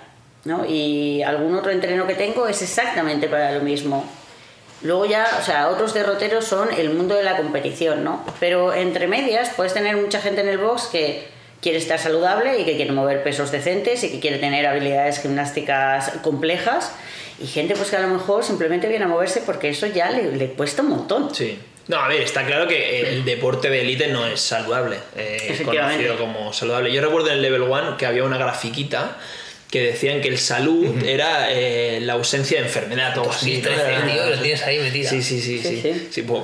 ¿no? Y algún otro entreno que tengo es exactamente para lo mismo. Luego ya, o sea, otros derroteros son el mundo de la competición, ¿no? Pero entre medias puedes tener mucha gente en el box que quiere estar saludable y que quiere mover pesos decentes y que quiere tener habilidades gimnásticas complejas y gente pues que a lo mejor simplemente viene a moverse porque eso ya le, le cuesta un montón. Sí. No, a ver, está claro que el deporte de élite no es saludable, eh, Efectivamente. conocido como saludable. Yo recuerdo en el Level 1 que había una grafiquita que decían que el salud era eh, la ausencia de enfermedad o algo así. ¿no? 2013, Era- tío, lo tienes ahí metida. Sí, sí, sí. Sí, sí. sí. Sí, pues,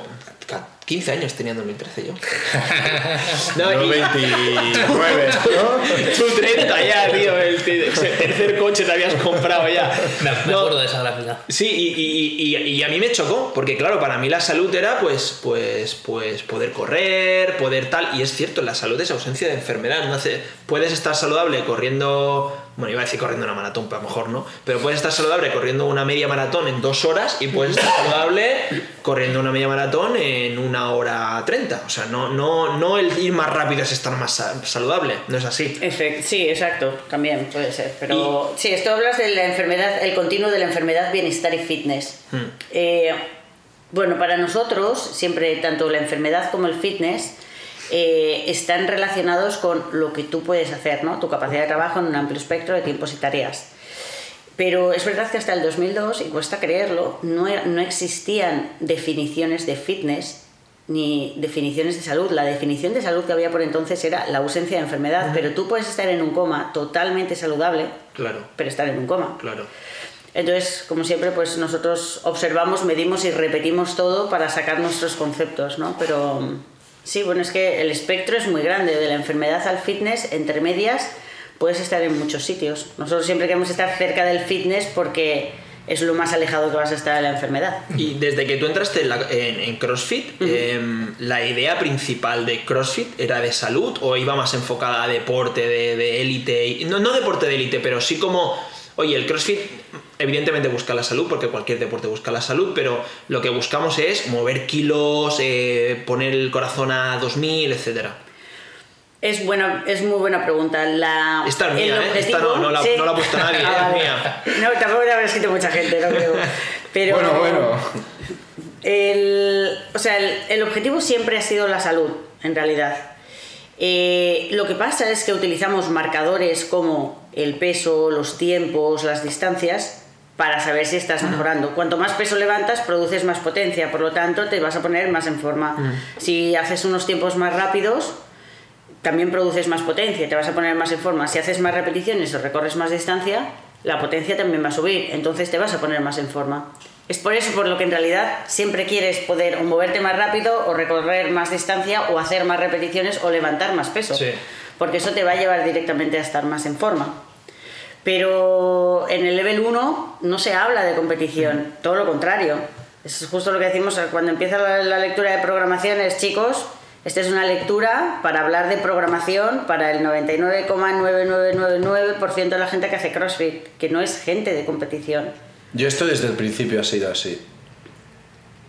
15 años tenía en 2013 yo. No, y- 29, ¿no? Tú 30 ya, tío. El te- tercer coche te habías comprado ya. Me, me No, acuerdo de esa gráfica. Sí, y, y- y- y a mí me chocó, porque claro, para mí la salud era pues, pues, pues poder correr, poder tal, y es cierto, la salud es ausencia de enfermedad. No hace, puedes estar saludable corriendo, bueno, iba a decir corriendo una maratón, pero a lo mejor no, pero puedes estar saludable corriendo una media maratón en dos horas y puedes estar saludable corriendo una media maratón en una hora treinta. O sea, no, no, no el ir más rápido es estar más sa- saludable, no es así. Efect- sí, exacto, también puede ser. Pero sí, esto hablas de la enfermedad, el continuo de la enfermedad, bienestar y fitness. Eh, bueno, para nosotros, siempre tanto la enfermedad como el fitness eh, están relacionados con lo que tú puedes hacer, ¿no? Tu capacidad de trabajo en un amplio espectro de tiempos y tareas. Pero es verdad que hasta el 2002, y cuesta creerlo, no, no existían definiciones de fitness ni definiciones de salud. La definición de salud que había por entonces era la ausencia de enfermedad, pero tú puedes estar en un coma totalmente saludable, Claro, pero estar en un coma. claro. Entonces, como siempre, pues nosotros observamos, medimos y repetimos todo para sacar nuestros conceptos, ¿no? Pero sí, bueno, es que el espectro es muy grande, de la enfermedad al fitness, entre medias, puedes estar en muchos sitios. Nosotros siempre queremos estar cerca del fitness porque es lo más alejado que vas a estar de la enfermedad. Y desde que tú entraste en, la- en- en CrossFit, em, ¿la idea principal de CrossFit era de salud o iba más enfocada a deporte de élite? no, no deporte de élite, pero sí como, oye, el CrossFit evidentemente busca la salud, porque cualquier deporte busca la salud, pero lo que buscamos es mover kilos, eh, poner el corazón a 2000, etcétera. Es, buena, es muy buena pregunta. La, Esta es el mía, ¿eh? Esta no, no la- no la ha puesto nadie, Ah, es vale. mía. No, tampoco te habrá escrito mucha gente, no creo. Pero, Bueno, bueno. El, o sea, el, el objetivo siempre ha sido la salud, en realidad. Eh, lo que pasa es que utilizamos marcadores como el peso, los tiempos, las distancias para saber si estás mejorando. Cuanto más peso levantas, produces más potencia, por lo tanto te vas a poner más en forma. Si haces unos tiempos más rápidos, también produces más potencia, te vas a poner más en forma. Si haces más repeticiones o recorres más distancia, la potencia también va a subir, entonces te vas a poner más en forma. Es por eso por lo que en realidad siempre quieres poder o moverte más rápido o recorrer más distancia o hacer más repeticiones o levantar más peso. Sí. Porque eso te va a llevar directamente a estar más en forma. Pero en el level 1 no se habla de competición, todo lo contrario. Es justo lo que decimos cuando empieza la, la lectura de programaciones, chicos. Esta es una lectura para hablar de programación para el 99,9999% de la gente que hace CrossFit, que no es gente de competición. Yo esto desde el principio ha sido así.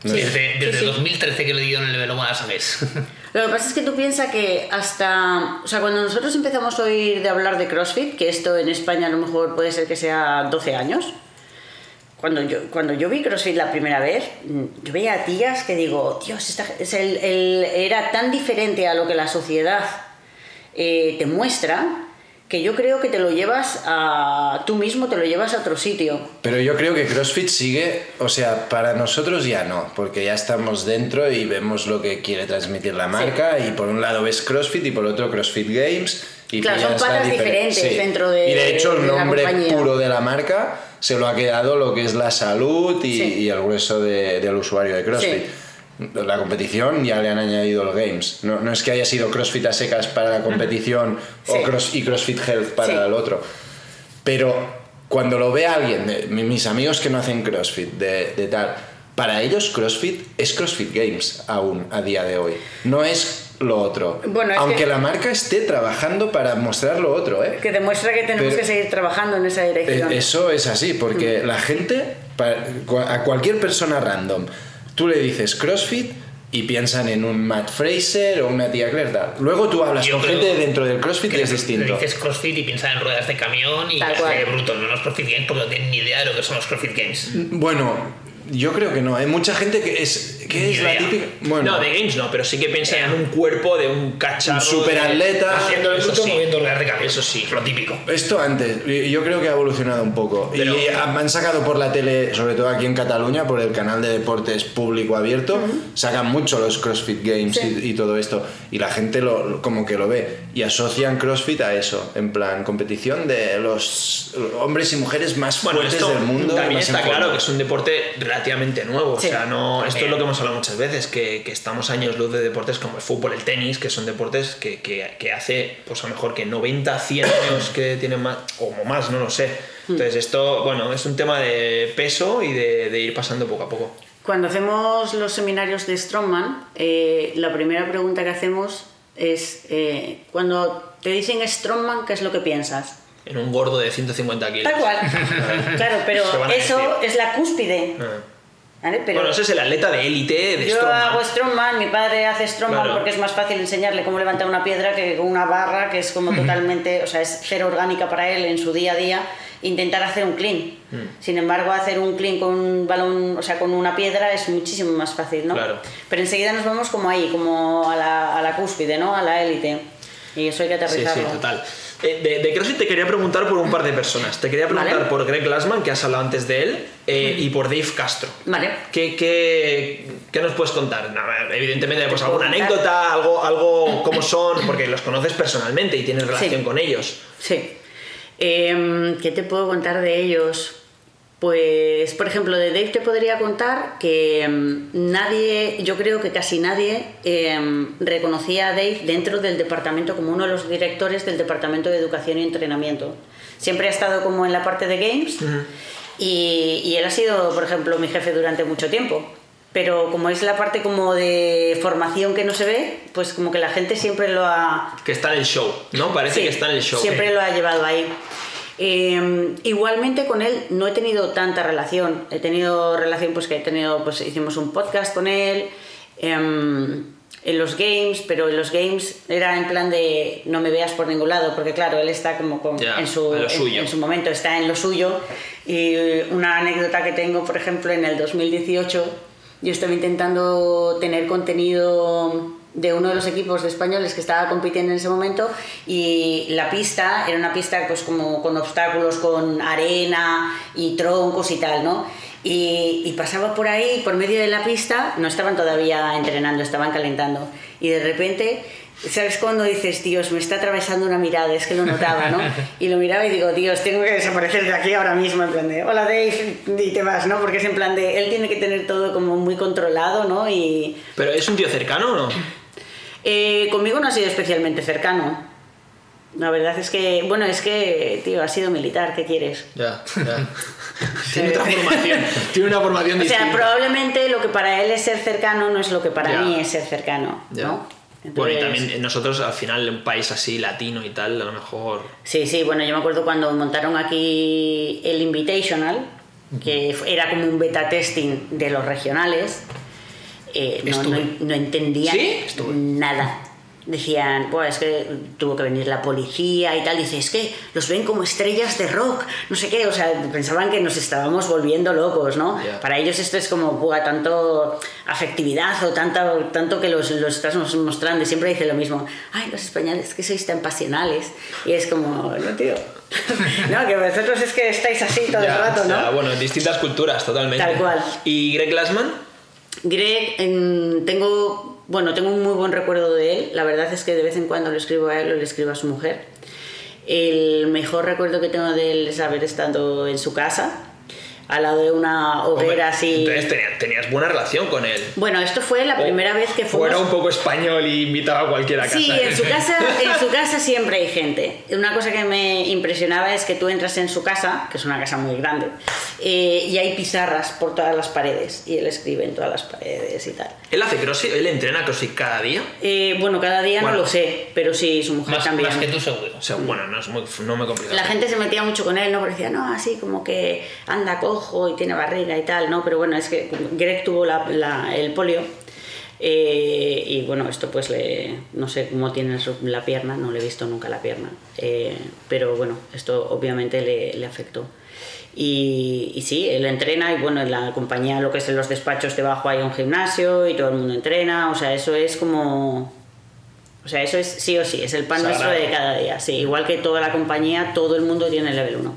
No. Desde, desde Sí, sí. 2013 que lo dio en el level 1 a sabes. Lo que pasa es que tú piensas que hasta. O sea, cuando nosotros empezamos a oír de hablar de CrossFit, que esto en España a lo mejor puede ser que sea 12 años, cuando yo, cuando yo vi CrossFit la primera vez, mm, yo veía a tías que digo, Dios, esta- es el, era tan diferente a lo que la sociedad eh, te muestra que yo creo que te lo llevas a. tú mismo te lo llevas a otro sitio. Pero yo creo que CrossFit sigue, o sea, para nosotros ya no, porque ya estamos dentro y vemos lo que quiere transmitir la marca y por un lado ves CrossFit y por otro CrossFit Games. Y Claro, son patas diferen- diferentes dentro de- Y de hecho el de nombre puro de la marca se lo ha quedado lo que es la salud y, Sí. y el grueso de- del usuario de CrossFit. La competición ya le han añadido los games. No, no es que haya sido CrossFit a secas para la competición Sí. o cross, y CrossFit Health para Sí. el otro. Pero cuando lo ve alguien, de, mi- mis amigos que no hacen CrossFit, de, de tal, para ellos CrossFit es CrossFit Games aún a día de hoy. No es lo otro. Bueno, es Aunque que- la marca esté trabajando para mostrar lo otro, ¿eh? Que demuestra que tenemos Pero- que seguir trabajando en esa dirección. Eh, Eso es así, porque Mm. la gente, a cualquier persona random, tú le dices CrossFit y piensan en un Matt Fraser o una tía Claire. tal. Luego tú hablas Yo con creo gente dentro del CrossFit y es distinto. Le dices CrossFit y piensa en ruedas de camión y Tal ya cual. sé, bruto, no los CrossFit Games porque no tienen ni idea de lo que son los CrossFit Games. Bueno, yo creo que no. Hay mucha gente que es, Ni es la idea. típica. Bueno, No, de games no, pero sí que piensa en un cuerpo de un cacharro. Un superatleta. Haciendo el Eso bruto sí. moviendo camión. Eso sí. Lo típico. Esto antes, yo creo que ha evolucionado un poco. Pero- y han sacado por la tele, sobre todo aquí en Cataluña, por el canal de deportes público abierto, sacan mucho los CrossFit Games Sí. y, y todo esto. Y la gente lo, como que lo ve. Y asocian CrossFit a eso, en plan competición de los hombres y mujeres más Bueno, fuertes esto del mundo. también está claro que es un deporte relativamente nuevo. Sí. O sea, no, esto es lo que hemos hablado muchas veces, que, que estamos años luz de deportes como el fútbol, el tenis, que son deportes que, que- que hace, pues a lo mejor que 90, 100 años que tienen más, o más, no lo sé. Entonces, esto, bueno, es un tema de peso y de, de ir pasando poco a poco. Cuando hacemos los seminarios de Strongman, eh, la primera pregunta que hacemos es, eh, cuando te dicen Strongman, ¿qué es lo que piensas? En un gordo de 150 kilos. Tal cual. claro, pero eso es la cúspide. Ah. ¿Vale? Pero bueno, ese es el atleta de élite de yo Strongman. hago Strongman, mi padre hace Strongman Claro. porque es más fácil enseñarle cómo levantar una piedra que con una barra que es como totalmente, o sea, es cero orgánica para él en su día a día intentar hacer un clean. Sin embargo, hacer un clean con un balón, o sea, con una piedra es muchísimo más fácil, ¿no? Claro. Pero enseguida nos vamos como ahí, como a la, a la cúspide, ¿no? A la élite. Y eso hay que Sí, aterrizarlo. sí, total. Eh, de, de CrossFit te quería preguntar por un par de personas. Te quería preguntar Vale. por Greg Glassman, que has hablado antes de él, eh, y por Dave Castro. Vale. ¿Qué, qué, qué nos puedes contar? No, evidentemente, pues alguna contar? anécdota, algo, algo cómo son, porque los conoces personalmente y tienes relación Sí. con ellos. Sí. Em, ¿Qué te puedo contar de ellos? Pues, por ejemplo, de Dave te podría contar que em, nadie, yo creo que casi nadie em, reconocía a Dave dentro del departamento como uno de los directores del departamento de educación y entrenamiento. Siempre ha estado como en la parte de games y, y él ha sido, por ejemplo, mi jefe durante mucho tiempo. Pero como es la parte como de formación que no se ve, pues como que la gente siempre lo ha, Que está en el show, ¿no? Parece Sí, que está en el show. Siempre lo ha llevado ahí. Eh, igualmente con él no he tenido tanta relación. He tenido relación, pues que he tenido, pues hicimos un podcast con él. em, en los games, pero en los games era en plan de no me veas por ningún lado, porque claro, él está como con- en, su, en su momento, está en lo suyo. Y una anécdota que tengo, por ejemplo, en el 2018, yo estaba intentando tener contenido de uno de los equipos de españoles que estaba compitiendo en ese momento y la pista era una pista pues como con obstáculos, con arena y troncos y tal, ¿no? Y, y pasaba por ahí, por medio de la pista, no estaban todavía entrenando, estaban calentando. Y de repente, ¿sabes cuando dices, Dios, me está atravesando una mirada? Es que lo notaba, ¿no? Y lo miraba y digo, Dios, tengo que desaparecer de aquí ahora mismo, en plan de, hola Dave, y te vas, ¿no? Porque es en plan de, él tiene que tener todo como muy controlado, ¿no? Y ¿Pero es un tío cercano o no? Eh, conmigo no ha sido especialmente cercano. La verdad es que, bueno, es que, tío, ha sido militar, ¿qué quieres? Ya, ya. Tiene otra formación. Tiene una formación O sea, distinta. probablemente lo que para él es ser cercano no es lo que para Ya. mí es ser cercano, Ya. ¿no? Bueno, y Entonces- también nosotros al final, un país así latino y tal, a lo mejor. Sí, sí, bueno, yo me acuerdo cuando montaron aquí el Invitational, que era como un beta testing de los regionales, eh, no, no, no entendían ¿Sí? Nada. Decían, pues es que tuvo que venir la policía y tal. Dice, es que los ven como estrellas de rock, no sé qué. O sea, pensaban que nos estábamos volviendo locos, ¿no? Ya. Para ellos esto es como, buah, tanto afectividad o tanto, tanto que los, los estás mostrando. Y siempre dice lo mismo, ay, los españoles, que sois tan pasionales. Y es como, no, tío. no, que vosotros es que estáis así todo el Ya, rato, ¿no? ya, bueno, en distintas culturas, totalmente. Tal cual. ¿Y Greg Glassman? Greg, tengo, bueno, tengo un muy buen recuerdo de él. La verdad es que de vez en cuando le escribo a él o le escribo a su mujer. El mejor recuerdo que tengo de él es haber estado en su casa, al lado de una Hombre, hoguera así. Entonces tenías, tenías buena relación con él. Bueno, esto fue la O primera vez que fuimos. Fuera un poco español y invitaba a cualquiera a casa. Sí, en su casa, en su casa siempre hay gente. Una cosa que me impresionaba es que tú entras en su casa, que es una casa muy grande, eh, y hay pizarras por todas las paredes y él escribe en todas las paredes y tal. ¿Él hace crossfit? ¿Él entrena crossfit cada día? Eh, bueno, cada día Bueno. no lo sé, pero sí, su mujer Más, también. más que tú seguro. O sea, bueno, no es muy, no me complica. La gente se metía mucho con él, ¿no? Porque decía, no, así como que anda cojo y tiene barriga y tal, ¿no? Pero bueno, es que Greg tuvo la- la- el polio eh, y bueno, esto pues le, no sé cómo tiene la pierna, no le he visto nunca la pierna, eh, pero bueno, esto obviamente le, le afectó. Y, y sí, él entrena y bueno, en la compañía, lo que es en los despachos debajo hay un gimnasio y todo el mundo entrena, o sea, eso es como... O sea, eso es sí o sí, es el pan nuestro de cada día, sí. Igual que toda la compañía, todo el mundo tiene el level 1.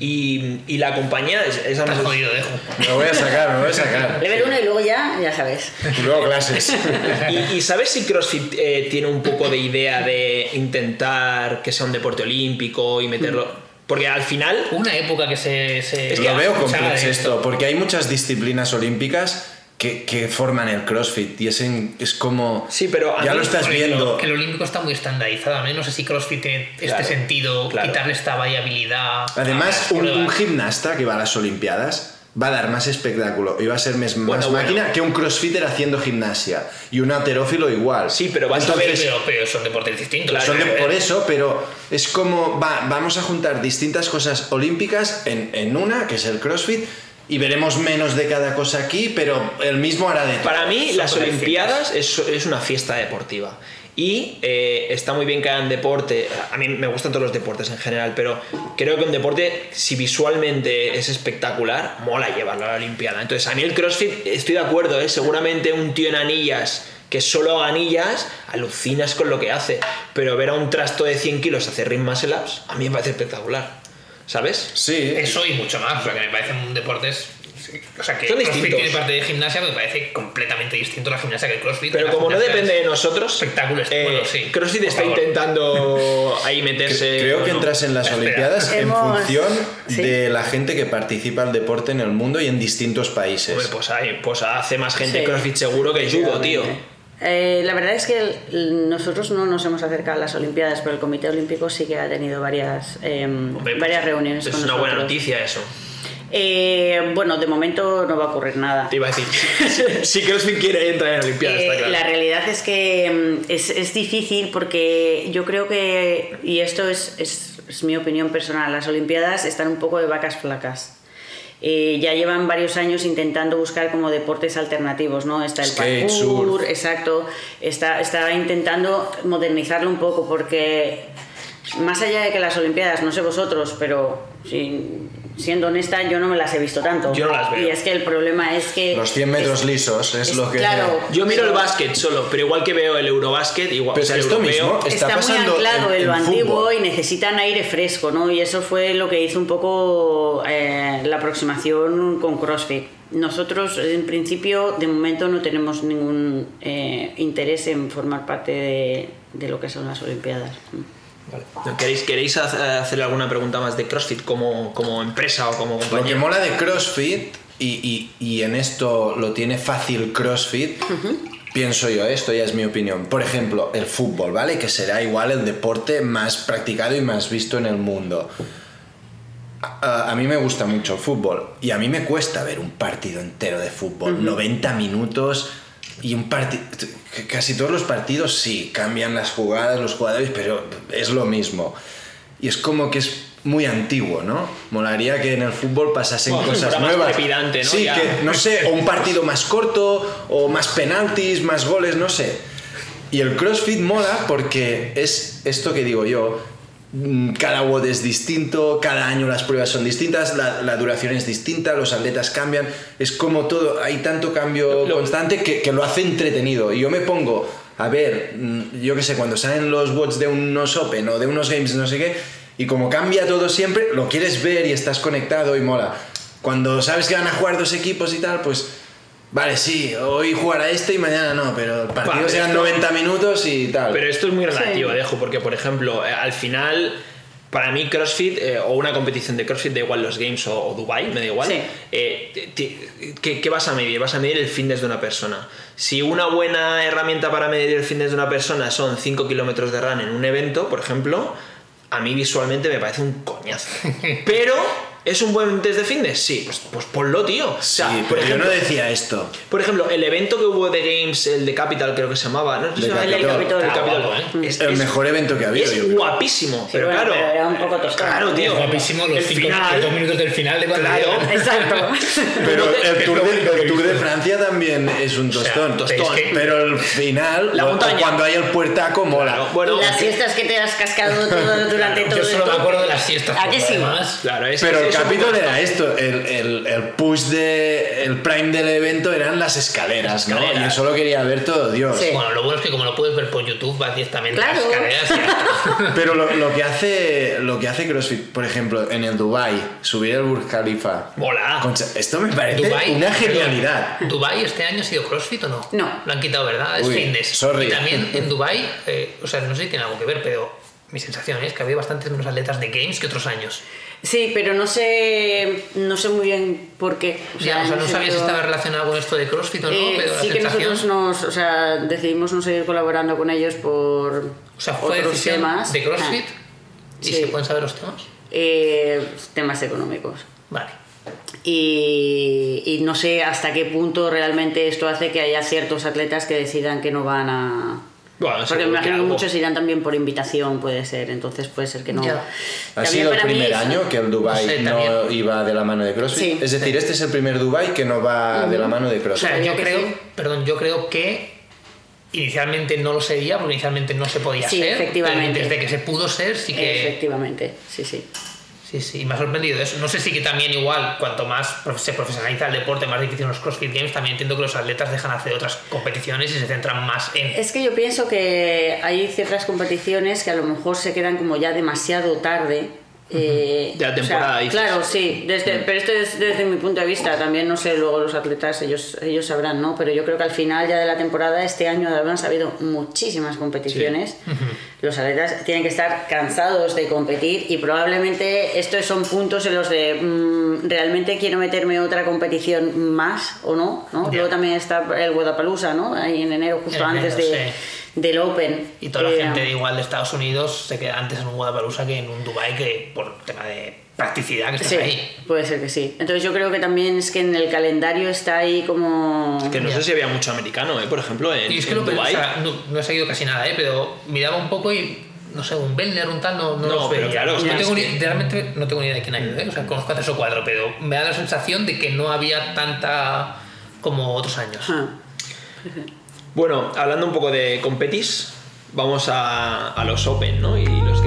Y, y la compañía, es- esa sé- jodido, dejo. Me lo voy a sacar, me lo voy a sacar. Level 1 y luego ya, ya sabes. Y luego clases. ¿Y, y sabes si CrossFit eh, tiene un poco de idea de intentar que sea un deporte olímpico y meterlo? Porque al final, Una época que se. se Es Lo veo complejo de esto, porque hay muchas disciplinas olímpicas que, que forman el CrossFit y es, en- es como... Sí, pero Ya mí- lo estás viendo. que el olímpico está muy estandarizado, ¿no? No sé si CrossFit tiene Claro, este sentido, claro. quitarle esta variabilidad. Además, a un, un gimnasta que va a las Olimpiadas va a dar más espectáculo y va a ser más Bueno, bueno. máquina que un crossfitter haciendo gimnasia. Y un alterófilo igual. Sí, pero vas a ver- Pero, pero son deportes distintos. Claro, son de- eh, por eso, pero es como, va, vamos a juntar distintas cosas olímpicas en, en una, que es el CrossFit, y veremos menos de cada cosa aquí, pero el mismo hará de todo. para mí Son las Olimpiadas es, es una fiesta deportiva. Y eh, está muy bien que hagan deporte. A mí me gustan todos los deportes en general, pero creo que un deporte, si visualmente es espectacular, mola llevarlo a la Olimpiada. Entonces, a mí el CrossFit, estoy de acuerdo, ¿eh? seguramente un tío en anillas que solo haga anillas, alucinas con lo que hace. Pero ver a un trasto de 100 kilos hacer ring muscle ups, a mí me parece espectacular. ¿Sabes? Sí, Eso y mucho más. O sea, que me parecen deportes. O sea, que Son CrossFit distintos. tiene parte de gimnasia, me parece completamente distinto la gimnasia que el CrossFit. Pero como no depende de nosotros, espectáculo es- eh, bueno, sí, CrossFit está favor. intentando ahí meterse. Creo que entras en las espera. Olimpiadas en Hemos- función sí. de la gente que participa al deporte en el mundo y en distintos países. Hombre, pues, hay, pues hace más gente Sí. CrossFit seguro que judo, tío. Eh, la verdad es que el- nosotros no nos hemos acercado a las Olimpiadas, pero el Comité Olímpico sí que ha tenido varias, em, pues, varias reuniones Es con una buena noticia eso. Eh, bueno, de momento no va a ocurrir nada. Te iba a decir, si, CrossFit quiere entrar en Olimpiadas, Eh, está claro. La realidad es que mm, es, es difícil porque yo creo que, y esto es, es- es mi opinión personal, las Olimpiadas están un poco de vacas flacas. Eh, ya llevan varios años intentando buscar como deportes alternativos, ¿no? Está el Skate, parkour, surf. exacto, está, está intentando modernizarlo un poco porque más allá de que las Olimpiadas, no sé vosotros, pero si- siendo honesta, yo no me las he visto tanto. Yo no las veo. Y es que el problema es que... Los 100 metros es- lisos es, es- lo que... claro. Yo miro el básquet solo, pero igual que veo el Eurobásquet, igual Pero o sea, el esto europeo, mismo. Está Está, muy anclado en- en, lo en antiguo fútbol. y necesitan aire fresco, ¿no? Y eso fue lo que hizo un poco eh, la aproximación con CrossFit. Nosotros, en principio, de momento no tenemos ningún eh, interés en formar parte de, de lo que son las Olimpiadas. ¿No ¿Queréis, queréis ha- hacerle alguna pregunta más de CrossFit como, como empresa o como Lo que compañía? mola de CrossFit, y, y- y en esto lo tiene fácil CrossFit, pienso yo, esto ya es mi opinión. Por ejemplo, el fútbol, ¿vale? Que será igual el deporte más practicado y más visto en el mundo. A, a mí me gusta mucho el fútbol y a mí me cuesta ver un partido entero de fútbol, 90 minutos y un partido... Casi todos los partidos sí, cambian las jugadas, los jugadores, pero es lo mismo. Y es como que es muy antiguo, ¿no? Molaría que en el fútbol pasasen Bueno, cosas nuevas. trepidante, ¿no? Sí, Ya. que, no sé, o un partido más corto, o más penaltis, más goles, no sé. Y el CrossFit mola porque es esto que digo yo. Mm, Cada WOD es distinto, cada año las pruebas son distintas, la, la duración es distinta, los atletas cambian, es como todo, hay tanto cambio Lo- constante que, que lo hace entretenido. Y yo me pongo a ver, mm, yo qué sé, cuando salen los WODs de unos Open o de unos Games, no sé qué, y como cambia todo siempre, lo quieres ver y estás conectado y mola. Cuando sabes que van a jugar dos equipos y tal, pues Vale, sí, hoy jugará este y mañana no, pero el partido Vale, serán esto- 90 minutos y tal. Pero esto es muy relativo, Sí. dejo, porque por ejemplo, eh, al final, para mí CrossFit eh, o una competición de CrossFit, da igual los Games o, o Dubai, me da igual, Sí. eh, ¿qué, qué vas a medir? Vas a medir el fitness de una persona. Si una buena herramienta para medir el fitness de una persona son 5 kilómetros de run en un evento, por ejemplo, a mí visualmente me parece un coñazo. Pero... ¿Es un buen test de fitness? Sí, pues, pues ponlo, tío. O sea, sí, por pero yo no ejemplo- decía esto. por ejemplo, el evento que hubo de Games, el de Capital, creo que se llamaba, ¿no? De llama el Capitol. Capitol, el Ah, guapo, Es, El es- mejor evento que ha habido. es yo creo. guapísimo, pero bueno, claro. pero era un poco tostón. Claro, tío. Guapísimo los el cinco, final. dos minutos del final de cuando Claro. Exacto. Pero el Tour, de, el Tour de. Francia también es un sea, tostón. tostón. es que- Pero el final, La o- o montaña. cuando hay el puertaco, mola. Claro, bueno, y las siestas que te has cascado todo durante todo Yo solo esto. me acuerdo de las siestas. ¿A que sí? Además, claro, es, Pero el es capítulo era esto, el, el, el push de. El prime del evento eran las escaleras, ¿no? Escaleras. Y yo solo quería ver todo Dios. Sí. Bueno, lo bueno es que como lo puedes ver por YouTube, vas directamente Claro. a las y está. Pero lo, lo que hace lo que hace CrossFit, por ejemplo, en el Dubai, subir el Burj Khalifa. Mola. Concha, esto me parece una perdón, genialidad. ¿Dubai este año ha sido CrossFit o no? No. Lo han quitado, ¿verdad? Es Uy, fitness. sorry. Y también en Dubai, eh, o sea, no sé si tiene algo que ver, pero mi sensación es que había bastantes menos atletas de Games que otros años. Sí, pero no sé, no sé muy bien por qué. O sea, o sea, en no sabía si estaba relacionado con esto de CrossFit o no, Eh, pero la sí que sensación... nosotros nos, o sea, decidimos no seguir colaborando con ellos por O sea, fue otros temas. de CrossFit Ah, y sí. se pueden saber los temas. eh, temas económicos. Vale. Y, y no sé hasta qué punto realmente esto hace que haya ciertos atletas que decidan que no van a... Bueno, Porque me imagino que muchos irán también por invitación, puede ser, entonces puede ser que no. Ya. Ha sido el primer año que el Dubai No sé, no, también. iba de la mano de CrossFit. Sí. es decir, este es el primer Dubai que no va de la mano de O CrossFit. sea, yo creo, sí. perdón, yo creo que inicialmente no lo sería, porque inicialmente no se podía Sí, ser. efectivamente. pero Desde que se pudo ser, sí que... Efectivamente, sí, sí. Sí, sí, me ha sorprendido eso. No sé si que también igual, cuanto más se profesionaliza el deporte, más difícil los CrossFit Games, también entiendo que los atletas dejan hacer otras competiciones y se centran más en... Es que yo pienso que hay ciertas competiciones que a lo mejor se quedan como ya demasiado tarde. Eh, De la o sea, temporada, dices. claro, sí, desde, pero esto es desde mi punto de vista, también no sé, luego los atletas, ellos, ellos sabrán, ¿no? Pero yo creo que al final ya de la temporada, este año además ha habido muchísimas competiciones, los atletas tienen que estar cansados de competir y probablemente estos son puntos en los de mm, realmente quiero meterme otra competición más o no, ¿no? Luego también está el Guadalajara, ¿no? Ahí en enero, justo En antes enero, de, sí del Open. Y toda la era... gente igual de Estados Unidos se queda antes en un Guadalajara que en un Dubai que por tema de practicidad que estás sí, ahí. Puede ser que sí. Entonces yo creo que también es que en el calendario está ahí como. Que no sé si había mucho americano, ¿eh? por ejemplo, en, y es que lo Dubai. No, no, he seguido casi nada, ¿eh? pero miraba un poco y. No sé, un Bender, un tal, no, no, no pero. Claro, no tengo realmente no tengo ni idea de quién ha ¿eh? o sea, conozco a tres o cuatro, pero me da la sensación de que no había tanta como otros años. Ah. Bueno, hablando un poco de competis, vamos a, los Open, ¿no? Y los